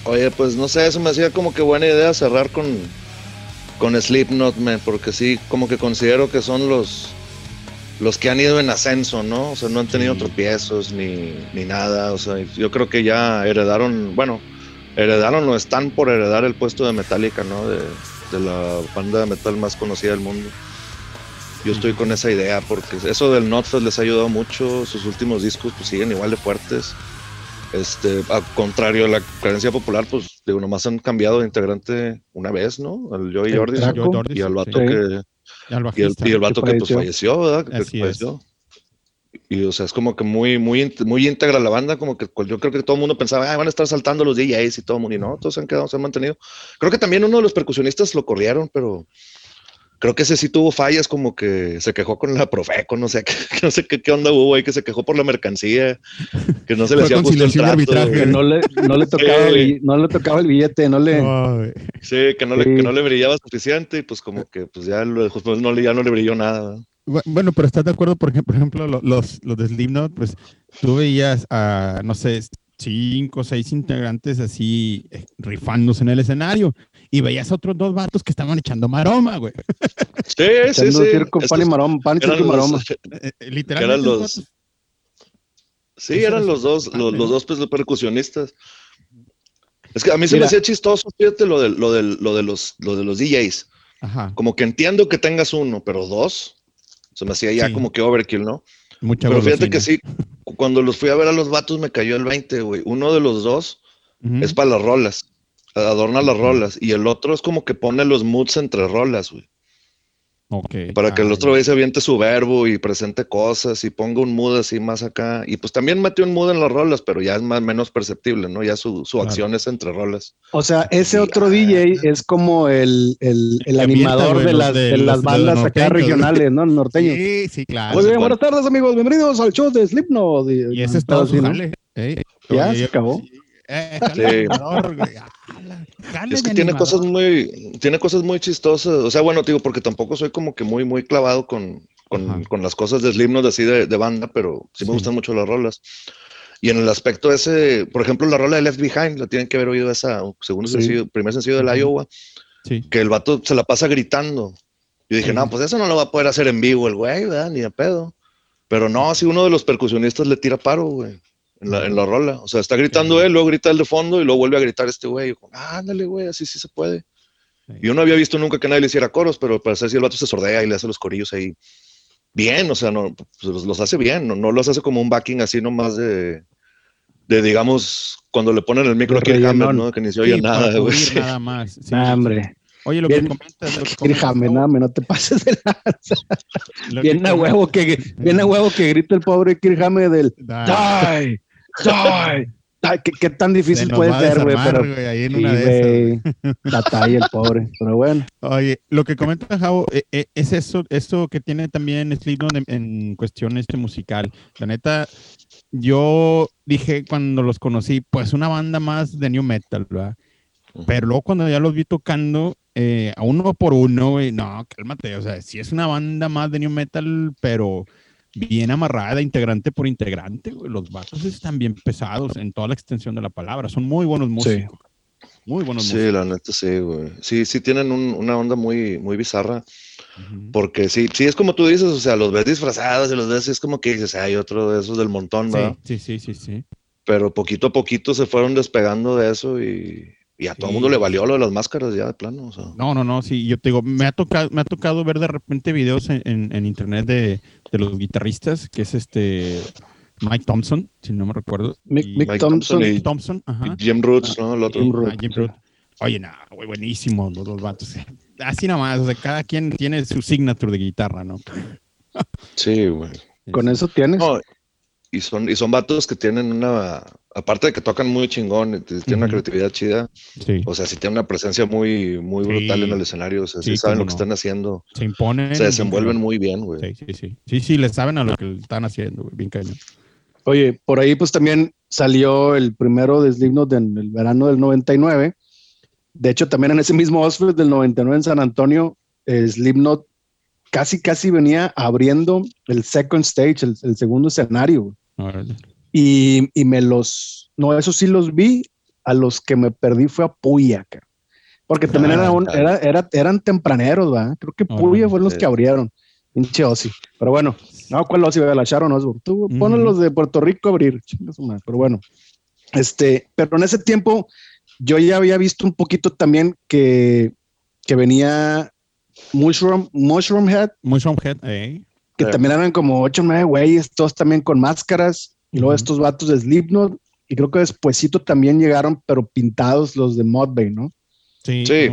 Oye, pues no sé, eso me hacía como que buena idea cerrar con, con Slipknot, man, porque sí, como que considero que son los, los que han ido en ascenso, ¿no? O sea, no han tenido Sí. tropiezos ni, ni nada, o sea, yo creo que ya heredaron, bueno, heredaron o están por heredar el puesto de Metallica, ¿no? De, de la banda de metal más conocida del mundo. Yo estoy con esa idea porque eso del Notfest les ha ayudado mucho, sus últimos discos pues siguen igual de fuertes. Este, a contrario a la creencia popular, pues digo, nomás han cambiado de integrante una vez, ¿no? Al Joey Jordison, y al vato sí. que Al y el, y el vato que que pues falleció. ¿verdad? Que Así es. falleció. Y o sea, es como que muy, muy, muy íntegra la banda, como que pues, yo creo que todo el mundo pensaba, "Ay, van a estar saltando los DJs y todo el mundo, y no, todos se han quedado, se han mantenido. Creo que también uno de los percusionistas lo corrieron, pero creo que ese sí tuvo fallas, como que se quejó con la Profeco, no sé, qué- no sé qué, qué onda hubo ahí, que se quejó por la mercancía, que no se le hacía justo el trato. arbitraje. Que no le, no le tocaba el, bill- no le tocaba el billete, no le. No. Sí, que no, le, Sí. que no le brillaba suficiente y pues como que pues ya, lo- pues, no, le- ya no le brilló nada. Bueno, pero estás de acuerdo, por ejemplo, por ejemplo lo- los, los de Slipknot, pues tú veías a, no sé, cinco o seis integrantes así eh, rifándose en el escenario y veías a otros dos vatos que estaban echando maroma, güey. Sí, sí, echando sí. circo, pan y maroma, pan y maroma. los- Eh, eh, literalmente. eran los, vatos- sí, eran los dos, los, dos pues, los percusionistas. Es que a mí se Mira. me hacía chistoso, fíjate, lo de, lo del- lo de los, lo de los DJs. Ajá. Como que entiendo que tengas uno, pero dos, se me hacía ya Sí. como que overkill, ¿no? Mucha pero fíjate que sí, cu- cuando los fui a ver a los vatos me cayó el 20, güey. Uno de los dos es para las rolas, adorna las rolas, y el otro es como que pone los moods entre rolas, güey. Ok. Para que el Ah, otro se aviente su verbo y presente cosas y ponga un mood así más acá. Y pues también metió un mood en las rolas, pero ya es más menos perceptible, ¿no? Ya su, su Claro. acción es entre rolas. O sea, ese Sí, otro ah. DJ es como el, el, el animador de las, de- de los- las bandas acá norteños. regionales, ¿no? Norteños. Sí, sí, claro. Muy bien, buenas tardes, amigos. Bienvenidos al show de Slipknot. Y ese es todo así, ¿no? Ya, se acabó. Eh, Sí. Es que tiene animador. cosas muy, tiene cosas muy chistosas. O sea, bueno, digo, porque tampoco soy como que muy, muy clavado con, con, con las cosas de Slipknot así de, de banda, pero sí me Sí. gustan mucho las rolas. Y en el aspecto ese, por ejemplo, la rola de Left Behind, la tienen que haber oído esa, segundo Sí. sencillo, primer sencillo del. Iowa. Sí. que el vato se la pasa gritando. Yo dije, no, pues eso no lo va a poder hacer en vivo el güey, ¿verdad? Ni de pedo. Pero no, si uno de los percusionistas le tira paro, güey, en la, en la rola. O sea, está gritando Sí. él, luego grita el de fondo y luego vuelve a gritar este güey. Yo, "Ah, ándale, güey, así sí se puede. Sí. Yo no había visto nunca que nadie le hiciera coros, pero para si el vato se sordea y le hace los corillos ahí bien, o sea, no, pues los, hace bien, no, no los hace como un backing así nomás de, de digamos, cuando le ponen el micro aquí el Hammer. ¿no? Que ni se oye Sí, nada, güey. nada más. Sí, Nah, hombre. Oye, lo Bien- que comentas. Lo que comentas, Gabo, nada, no te pases de la... lo que Bien a huevo que, bien a huevo que grita el pobre Kirjame del Die, die. ¿Qué, qué tan difícil puede ser, güey? Pero güey, ahí en sí, una de esas. batalla el pobre. Pero bueno, Oye, lo que comenta Javo, eh, eh, es eso, eso que tiene también Slipknot en, en cuestión este musical. La neta, yo dije cuando los conocí, pues una banda más de new metal, ¿verdad? Pero luego cuando ya los vi tocando, eh, a uno por uno, güey, no, cálmate, o sea, sí es una banda más de new metal, pero bien amarrada, integrante por integrante, güey. Los vatos están bien pesados en toda la extensión de la palabra, son muy buenos músicos. Muy buenos Sí, músicos. la neta sí, güey. Sí, sí tienen un- una onda muy, muy bizarra. Porque sí, sí es como tú dices, o sea, los ves disfrazados y los ves, y es como que dices, hay otro de esos del montón, ¿verdad? Sí, sí, sí, sí, sí. Pero poquito a poquito se fueron despegando de eso y, y a todo el Sí. mundo le valió lo de las máscaras ya de plano, o sea. No, no, no, sí, yo te digo, me ha tocado, me ha tocado ver de repente videos en, en- en internet de, de los guitarristas, que es este Mike Thompson, si no me recuerdo. Mick, y- Mick Mike Thompson. Thompson y- Mike Thompson, ajá. Jim Roots, ¿no? El otro. Jim Ah, Root, Jim. Root. Oye, no, güey, buenísimo los dos vatos. Así nada más, o sea, cada quien tiene su signature de guitarra, ¿no? Sí, güey. Con eso tienes. No, y son, y son vatos que tienen una, aparte de que tocan muy chingón, tienen una Ujú. creatividad chida, Sí. o sea, sí tienen una presencia muy, muy brutal Sí. en el escenario, o sea, sí, Sí, saben lo que están haciendo, Se imponen. se desenvuelven muy bien, güey. Sí, sí, sí. Sí, sí, le saben a lo que están haciendo, güey. Bien cañón. Oye, por ahí pues también salió el primero de Slipknot en el verano del 99. De hecho, también en ese mismo Oxford del 99 en San Antonio, eh, Slipknot casi, casi venía abriendo el second stage, el, el segundo escenario. Y, y me los, no, eso sí los vi, a los que me perdí fue a Puya, cara. porque también Ah, era un- era, era- eran tempraneros, ¿verdad? Creo que Puya fueron los que abrieron, pinche Ozzy. Pero bueno, no, ¿cuál Ozzy? La Sharon Osbourne. Tú Ujú. ponen los de Puerto Rico a abrir, pero bueno. Este, pero en ese tiempo yo ya había visto un poquito también que, que venía Mushroom, Mushroom Head, Mushroom Head, eh. Que Sí. también eran como ocho o nueve güeyes, todos también con máscaras, y luego estos vatos de Slipknot, y creo que despuesito también llegaron, pero pintados los de Mudbane, ¿no? Sí, Sí.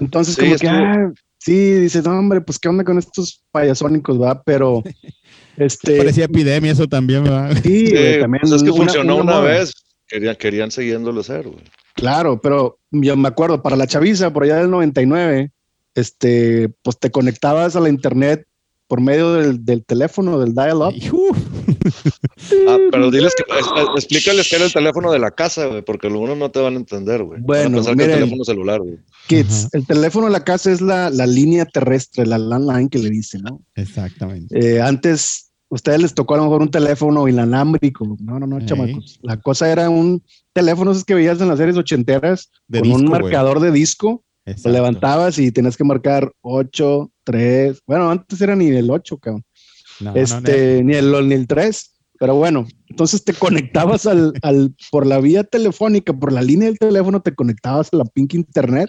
Entonces, Sí, como que, ah, sí, dices, no, hombre, pues qué onda con estos payasónicos, va, pero, este, Parecía epidemia eso también, ¿verdad? sí, güey, también. pues es que una- funcionó una vez, querían, querían siguiéndolo hacer, güey. Claro, pero yo me acuerdo, para la chaviza, por allá del 99, este, pues te conectabas a la internet por medio del, del teléfono, del dial-up. Ah, pero diles que, es- es- explícales que era el teléfono de la casa, güey, porque algunos no te van a entender, güey. Van a Bueno, que miren. el teléfono celular, güey. Kids, Ajá. el teléfono de la casa es la, la línea terrestre, la landline que le dicen, ¿no? Exactamente. Eh, antes, ustedes les tocó a lo mejor un teléfono inalámbrico. No, no, no, Ey. chamacos. La cosa era un teléfono esos que veías en las series ochenteras De con un disco, marcador de disco. Lo Exacto. levantabas y tenías que marcar 8, 3. Bueno, antes era ni el 8, cabrón. No, no, este, ni el ni el 3. Pero bueno, entonces te conectabas al, al, por la vía telefónica, por la línea del teléfono, te conectabas a la pink internet.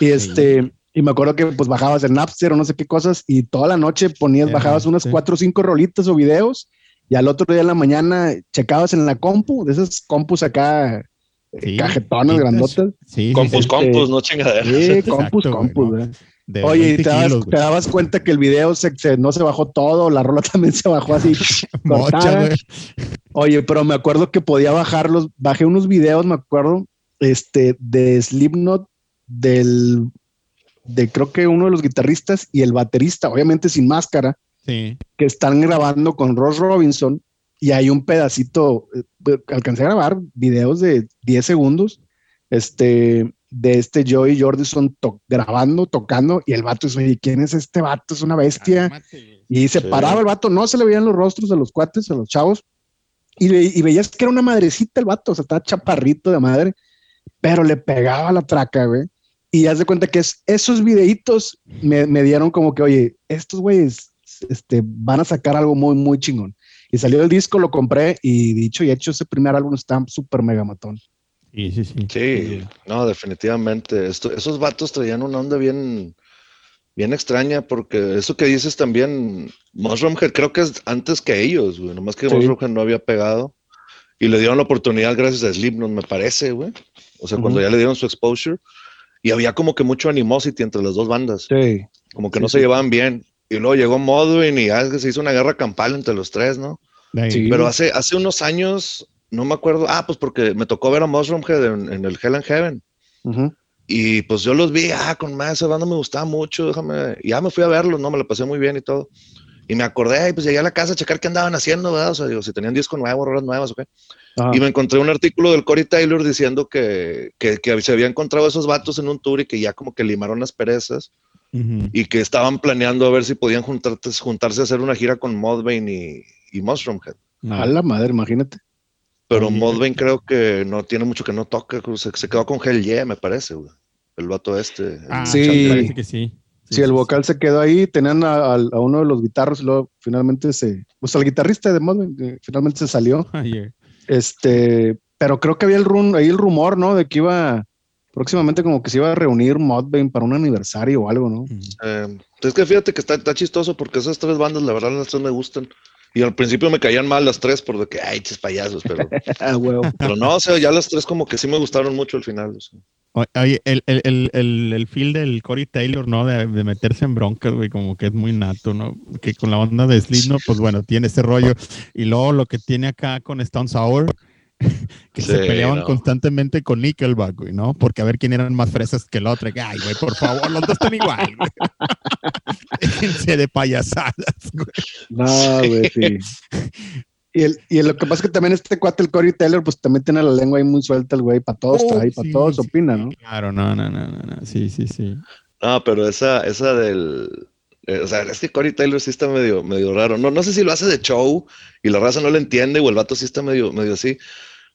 Y este, y me acuerdo que pues bajabas el Napster o no sé qué cosas, y toda la noche ponías, Ya, bajabas unas sí. cuatro o cinco rolitas o videos, y al otro día en la mañana checabas en la compu, de esas compus acá, Sí, cajetonas vintage. grandotas. Sí, Compus, sí. compus, no chingaderas. Sí, Exacto, compus, güey, compus, ¿no? ¿verdad? De Oye, y 20 te, dabas, te dabas cuenta que el video se, se- no se bajó todo, la rola también se bajó así. Mocha. Oye, pero me acuerdo que podía bajarlos, bajé unos videos, me acuerdo, este, de Slipknot, del, de creo que uno de los guitarristas y el baterista, obviamente sin máscara, Sí. que están grabando con Ross Robinson y hay un pedacito, eh, alcancé a grabar videos de 10 segundos, este, de este Joey Jordison to- grabando, tocando, y el vato dice, oye, ¿quién es este vato? Es una bestia. Y se Sí. paraba el vato, no se le veían los rostros a los cuates, a los chavos, y, ve- y veías que era una madrecita el vato, o sea, estaba chaparrito de madre, pero le pegaba la traca, güey. Y haz de cuenta que es, esos videitos me, me dieron como que, oye, estos güeyes este, van a sacar algo muy, muy chingón. Y salió el disco, lo compré y dicho y hecho, ese primer álbum está súper mega matón. Sí, sí, sí. Sí, no, definitivamente. Esto, esos vatos traían una onda bien, bien extraña, porque eso que dices también, Mushroomhead creo que es antes que ellos, güey. Nomás que Sí. Mushroomhead no había pegado. Y le dieron la oportunidad gracias a Slipknot, me parece, güey. O sea, cuando Ujú. ya le dieron su exposure. Y había como que mucho animosity entre las dos bandas. Sí. Como que Sí, no sí. se llevaban bien. Y luego llegó Modwin y ya se hizo una guerra campal entre los tres, ¿no? Sí. Pero hace, hace unos años, no me acuerdo, ah, pues porque me tocó ver a Mushroomhead en, en el Hell and Heaven. Ujú. Y pues yo los vi, ah, con más, esa banda me gustaba mucho, déjame, y ya me fui a verlos, ¿no? Me la pasé muy bien y todo. Y me acordé, y pues llegué a la casa a checar qué andaban haciendo, ¿verdad? O sea, digo, si tenían disco nuevo, rolas nuevas, ¿ok? Ajá. Y me encontré un artículo del Corey Taylor diciendo que, que, que se había encontrado esos vatos en un tour y que ya como que limaron las perezas Y que estaban planeando a ver si podían juntarse, juntarse a hacer una gira con Mudvayne y, y Mushroomhead. No. A la madre, imagínate. Pero. Mudvayne creo que no tiene mucho que no toca, se, se quedó con Hell Yeah, me parece, güey. El vato este. el Ah, Sí. sí. Parece que sí. Sí, el vocal se quedó ahí, tenían a, a- a uno de los guitarros y luego finalmente se, pues al guitarrista de Modern, que finalmente se salió. Ayer. Este, pero creo que había el rum, ahí el rumor, ¿no? De que iba próximamente como que se iba a reunir Modbane para un aniversario o algo, ¿no? Eh, es que fíjate que está, está chistoso porque esas tres bandas, la verdad, las tres me gustan. Y al principio me caían mal las tres por de que, ay, chis payasos, pero, Ah, huevo. pero no, o sea, ya las tres como que sí me gustaron mucho al final. o sea. Oye, el, el, el, el, el feel del Corey Taylor, ¿no? De, de meterse en broncas, güey, como que es muy nato, ¿no? Que con la onda de Slipknot, pues bueno, tiene ese rollo. Y luego lo que tiene acá con Stone Sour, que se peleaban no. constantemente con Nickelback, güey, ¿no? Porque a ver quién eran más fresas que el otro. Ay, güey, por favor, los dos están igual, güey. Déjense de payasadas, güey. No, güey, sí. Y, el, y lo que pasa es que también este cuate, el Corey Taylor, pues también tiene la lengua ahí muy suelta el güey, para todos Oh, para sí, todos sí, opina, ¿no? Claro, no, no, no, no, no. Sí, sí, sí. No, pero esa, esa del. eh, o sea, es que Corey Taylor sí está medio, medio raro. No, no sé si lo hace de show y la raza no le entiende o el vato sí está medio, medio así.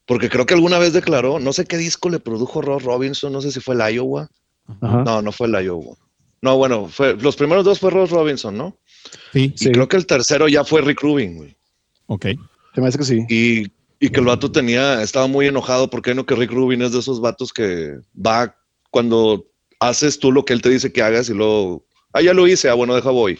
Porque creo que alguna vez declaró, no sé qué disco le produjo Ross Robinson, no sé si fue el Iowa. Ajá. No, no fue el Iowa. No, bueno, fue, los primeros dos fue Ross Robinson, ¿no? Sí, Sí. Creo que el tercero ya fue Rick Rubin, güey. ok. Se me hace que sí. Y, y que el vato tenía, estaba muy enojado porque no que Rick Rubin es de esos vatos que va cuando haces tú lo que él te dice que hagas y luego, ah, ya lo hice, ah, bueno, deja voy.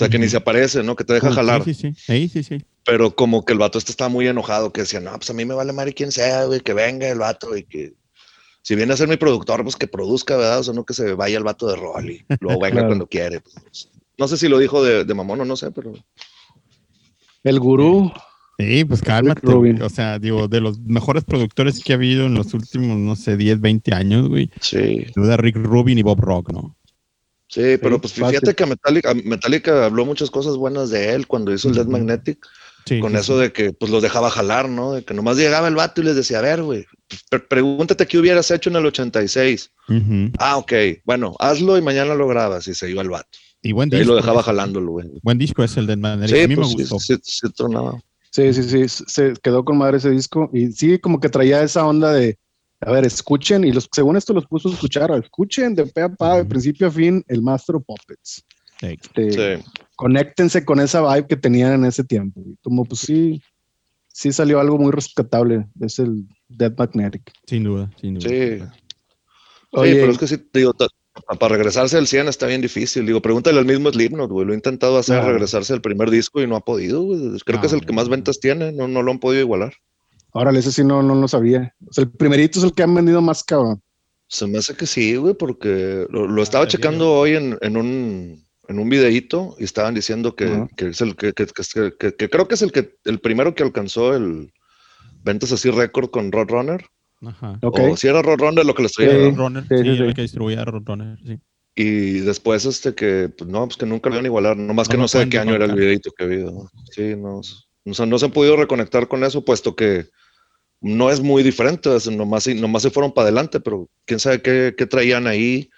O sea, que ni se aparece, ¿no? Que te deja jalar. Sí, sí, sí. Sí, sí, sí. Pero como que el vato este estaba muy enojado, que decía, no, pues a mí me vale madre quien sea, güey, que venga el vato y que si viene a ser mi productor, pues que produzca, ¿verdad? O sea, no que se vaya el vato de rol y luego venga Claro. cuando quiere. pues. No sé si lo dijo de, de mamón o no sé, pero El gurú, Sí, pues cálmate. Rubin. O sea, digo, de los mejores productores que ha habido en los últimos, no sé, 10, 20 años, güey. sí. Duda Rick Rubin y Bob Rock, ¿no? Sí, pero pues fácil. fíjate que Metallica, Metallica habló muchas cosas buenas de él cuando hizo el Dead. Magnetic, Sí, con sí, eso de que pues los dejaba jalar, ¿no? De que nomás llegaba el vato y les decía, a ver, güey, pre- pregúntate qué hubieras hecho en el 86. sí. Ujú. Ah, ok, bueno, hazlo y mañana lo grabas y se iba el vato. Y buen Y ahí disco. lo dejaba ese. jalándolo, güey. Buen disco es el de Magnetic. Sí, a mí pues me gustó. sí, sí, tronaba. sí, sí, sí, se quedó con madre ese disco y sí, como que traía esa onda de, a ver, escuchen, y los, según esto los puso a escuchar, escuchen de pe a pa, de principio a fin, el Master of Puppets. Sí. Este, Sí. Conéctense con esa vibe que tenían en ese tiempo. Y como pues sí, sí salió algo muy rescatable, es el Dead Magnetic. Sin duda, sin duda. Sí. Sí, Oye, pero es que sí, digo, para regresarse al 100 está bien difícil. Digo, pregúntale al mismo Slipknot, güey. Lo he intentado hacer, regresarse al primer disco y no ha podido, güey. Creo que es el que más No. ventas tiene, no, no lo han podido igualar. Órale, ese sí no, no lo sabía. O sea, el primerito es el que han vendido más cabrón. Se me hace que sí, güey, porque lo, lo estaba Ah, checando hoy en, en un en un videíto y estaban diciendo que, que es el que, que- que- que- que creo que es el que el primero que alcanzó el ventas así récord con Roadrunner. Ajá. Ok. O si era Roadrunner lo que les traía. Sí. Sí, sí, sí, sí. el que distruía a Roadrunner, sí. Y después este que, pues no, pues que nunca lo iban a igualar, nomás No que no sé de qué año era el videito que vi. ¿no? Sí, no, o sea, no se han podido reconectar con eso, puesto que no es muy diferente, sea, nomás, nomás se fueron para adelante, pero quién sabe qué, qué traían ahí.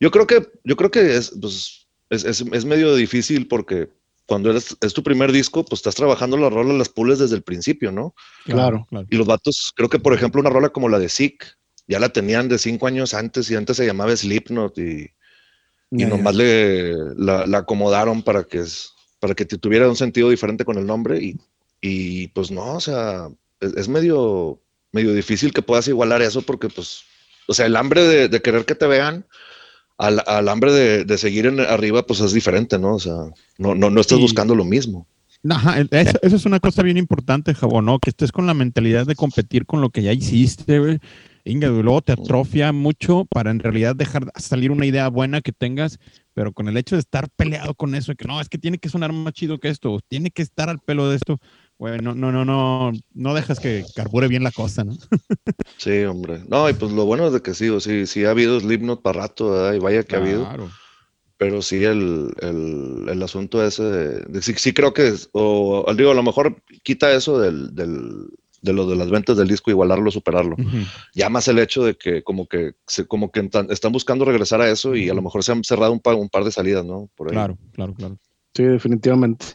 Yo creo que, yo creo que es, pues, es, es, es medio difícil porque cuando eres, es tu primer disco, pues estás trabajando la rola, las pules desde el principio, ¿no? Claro. claro. Y los vatos, creo que por ejemplo una rola como la de Sick, ya la tenían de cinco años antes y antes se llamaba Slipknot y, y nomás le la, la acomodaron para que, es- para que tuviera un sentido diferente con el nombre y, y pues no, o sea, es, es medio, medio difícil que puedas igualar eso porque pues, o sea, el hambre de, de querer que te vean al, al hambre de, de seguir en arriba pues es diferente, ¿no? O sea, no, no, no estás buscando lo mismo. Ajá, el- eso, eso es una cosa bien importante, Jabón, ¿no? Que estés con la mentalidad de competir con lo que ya hiciste, güey. Inga, y luego te atrofia mucho para en realidad dejar salir una idea buena que tengas, pero con el hecho de estar peleado con eso, de que no, es que tiene que sonar más chido que esto, tiene que estar al pelo de esto, güey, no, no, no, no, no dejas que carbure bien la cosa, ¿no? Sí, hombre. No, y pues lo bueno es de que sí, o sí, sí ha habido Slipknot para rato, ¿verdad? Y vaya que ha habido. Claro. Pero sí, el, el, el asunto ese de, de- sí, sí creo que, es- o digo, a lo mejor quita eso del, del, de lo de las ventas del disco, igualarlo, superarlo. Ya más el hecho de que como que, se, como que están buscando regresar a eso y a lo mejor se han cerrado un par, un par de salidas, ¿no? Por ahí. Claro, claro, claro. Sí, definitivamente.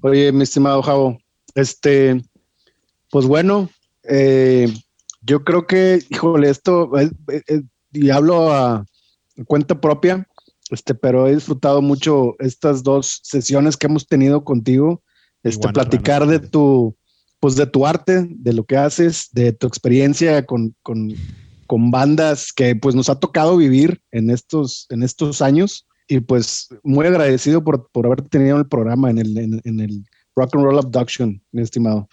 Oye, mi estimado Javo, este, pues bueno, eh, yo creo que, híjole, esto, eh, eh, y hablo a cuenta propia, este, pero he disfrutado mucho estas dos sesiones que hemos tenido contigo, este, platicar de tu, pues de tu arte, de lo que haces, de tu experiencia con, con, con bandas que pues nos ha tocado vivir en estos, en estos años. Y pues muy agradecido por, por haberte tenido en el programa, en el, en, en el Rock and Roll Abduction, mi estimado.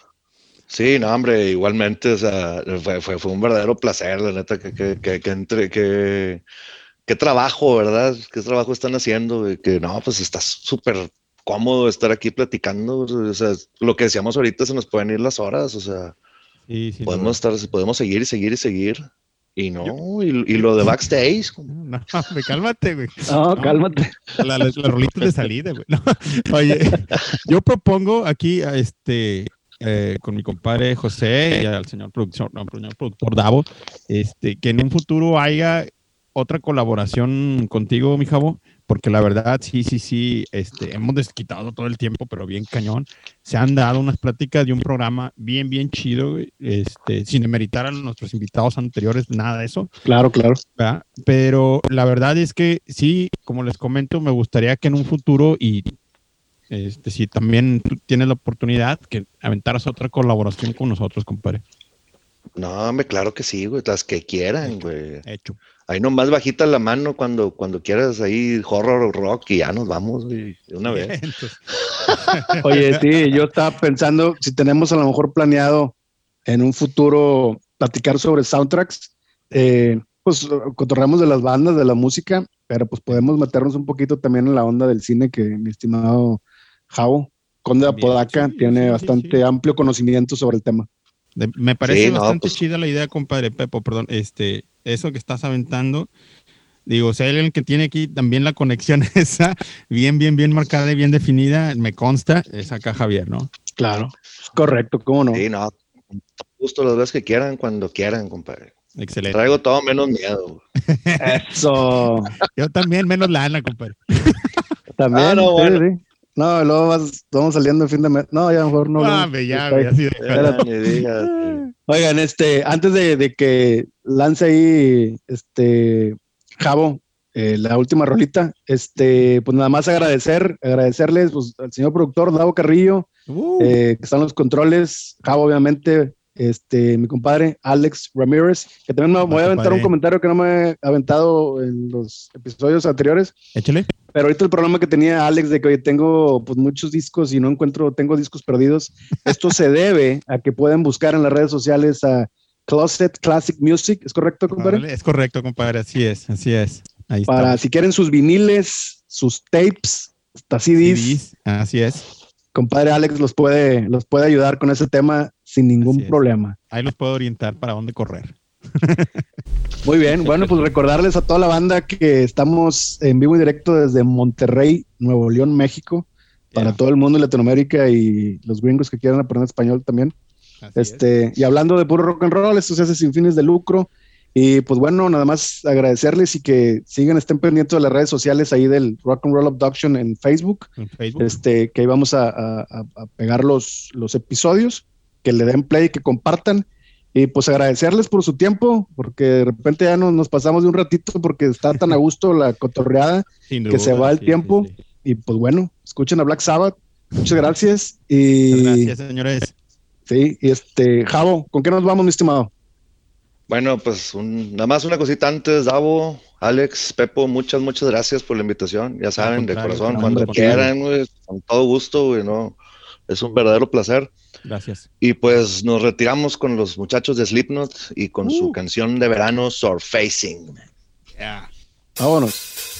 Sí, no, hombre, igualmente, o sea, fue, fue, fue un verdadero placer, la neta, que, que, que, que entre, que, qué trabajo, ¿verdad? ¿Qué trabajo están haciendo? Y que no, pues está súper cómodo estar aquí platicando, o sea, lo que decíamos ahorita se nos pueden ir las horas, o sea, Sí, sí, podemos estar, podemos seguir y seguir y seguir. Y no, y, y lo de backstage, No, hombre, cálmate, güey. No, cálmate. La, la, la rolita de salida, güey. No, Oye, yo propongo aquí a este eh, con mi compadre José y al señor productor, no, señor productor Davo, este, que en un futuro haya otra colaboración contigo, mi Javo, porque la verdad, sí, sí, sí, este, hemos desquitado todo el tiempo, pero bien cañón. Se han dado unas pláticas de un programa bien, bien chido, güey, este, sin demeritar a nuestros invitados anteriores, nada de eso. Claro, claro. ¿verdad? Pero la verdad es que sí, como les comento, me gustaría que en un futuro y este, si también tú tienes la oportunidad, que aventaras otra colaboración con nosotros, compadre. No, hombre, claro que sí, güey, las que quieran, güey. Hecho. Ahí nomás bajita la mano cuando, cuando quieras ahí horror o rock y ya nos vamos, güey, de una vez. Oye, sí, yo estaba pensando si tenemos a lo mejor planeado en un futuro platicar sobre soundtracks, eh, pues cotorreamos de las bandas, de la música, pero pues podemos meternos un poquito también en la onda del cine que mi estimado Javo, Conde Apodaca, sí, tiene sí, bastante sí. amplio conocimiento sobre el tema. De- me parece Sí, no, bastante pues- chida la idea, compadre Pepo, perdón, este, eso que estás aventando. Digo, si hay alguien que tiene aquí también la conexión esa, bien, bien, bien marcada y bien definida, me consta, es acá Javier, ¿no? Claro. Correcto, ¿cómo no? Sí, no, justo las veces que quieran, cuando quieran, compadre. Excelente. Traigo todo menos miedo. Eso. Yo también, menos lana, compadre. También. Ah, no, sí, bueno. No, luego vas- vamos saliendo en fin de mes. No, ya mejor no. Ah, no. ve, ya, de- Ya. Oigan, este, antes de, de que lance ahí, este, Javo, eh, la última rolita, este, pues nada más agradecer, agradecerles pues, al señor productor Davo Carrillo, Uh, eh, que están los controles, Javo, obviamente, este, mi compadre Alex Ramírez, que también me, me voy a aventar un comentario que no me he aventado en los episodios anteriores, échale. Pero ahorita el problema que tenía Alex de que oye, tengo pues muchos discos y no encuentro, tengo discos perdidos. Esto se debe a que pueden buscar en las redes sociales a Closet Classic Music, ¿es correcto, compadre? Es correcto, compadre, así es, así es. Ahí. Para si quieren sus viniles, sus tapes, hasta CDs, CDs, Así es. compadre Alex los puede, los puede ayudar con ese tema sin ningún problema. Ahí los puedo orientar para dónde correr. Muy bien, bueno, pues recordarles a toda la banda que estamos en vivo y directo desde Monterrey, Nuevo León, México, para Ya, todo el mundo en Latinoamérica y los gringos que quieran aprender español también. así es. Este, y hablando de puro rock and roll, esto se hace sin fines de lucro. Y pues bueno, nada más agradecerles y que sigan, estén pendientes de las redes sociales ahí del Rock and Roll Abduction en Facebook, En Facebook. este, que ahí vamos a, a- a- a pegar los, los episodios, que le den play, que compartan. Y pues agradecerles por su tiempo, porque de repente ya nos, nos pasamos de un ratito porque está tan a gusto la cotorreada. Que se va el sí, tiempo. sí, sí. Y pues bueno, escuchen a Black Sabbath. Muchas gracias. Y Muchas Gracias, señores. sí, y este, Javo, ¿con qué nos vamos, mi estimado? Bueno, pues un- nada más una cosita antes, Davo, Alex, Pepo, muchas, muchas gracias por la invitación. Ya saben, de corazón, cuando quieran, güey, con todo gusto, güey, no. Es un verdadero placer. Gracias. Y pues nos retiramos con los muchachos de Slipknot y con su Uh. canción de verano, Surfacing. Ya. Vámonos.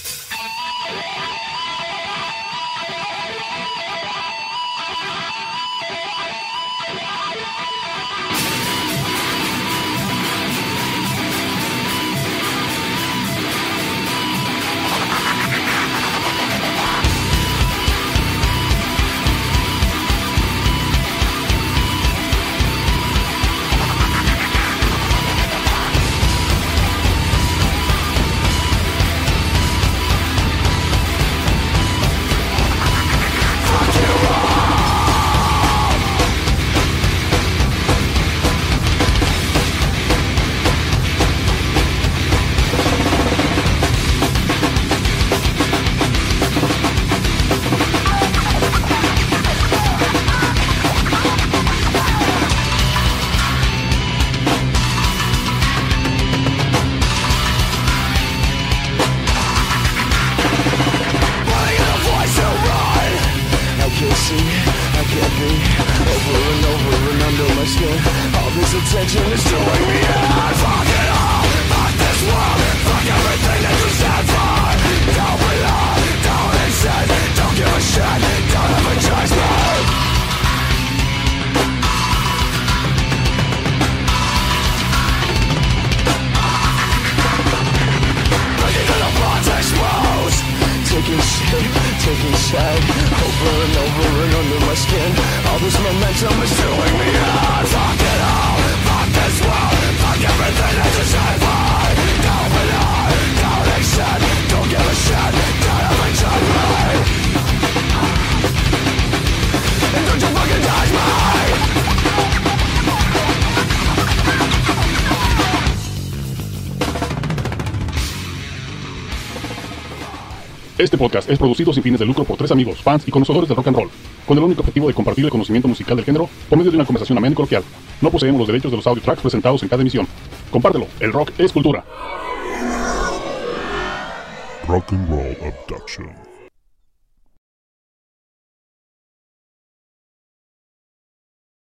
Este podcast es producido sin fines de lucro por tres amigos, fans y conocedores del rock and roll, con el único objetivo de compartir el conocimiento musical del género por medio de una conversación amena y coloquial. No poseemos los derechos de los audio tracks presentados en cada emisión. Compártelo, el rock es cultura. Rock and Roll Abduction.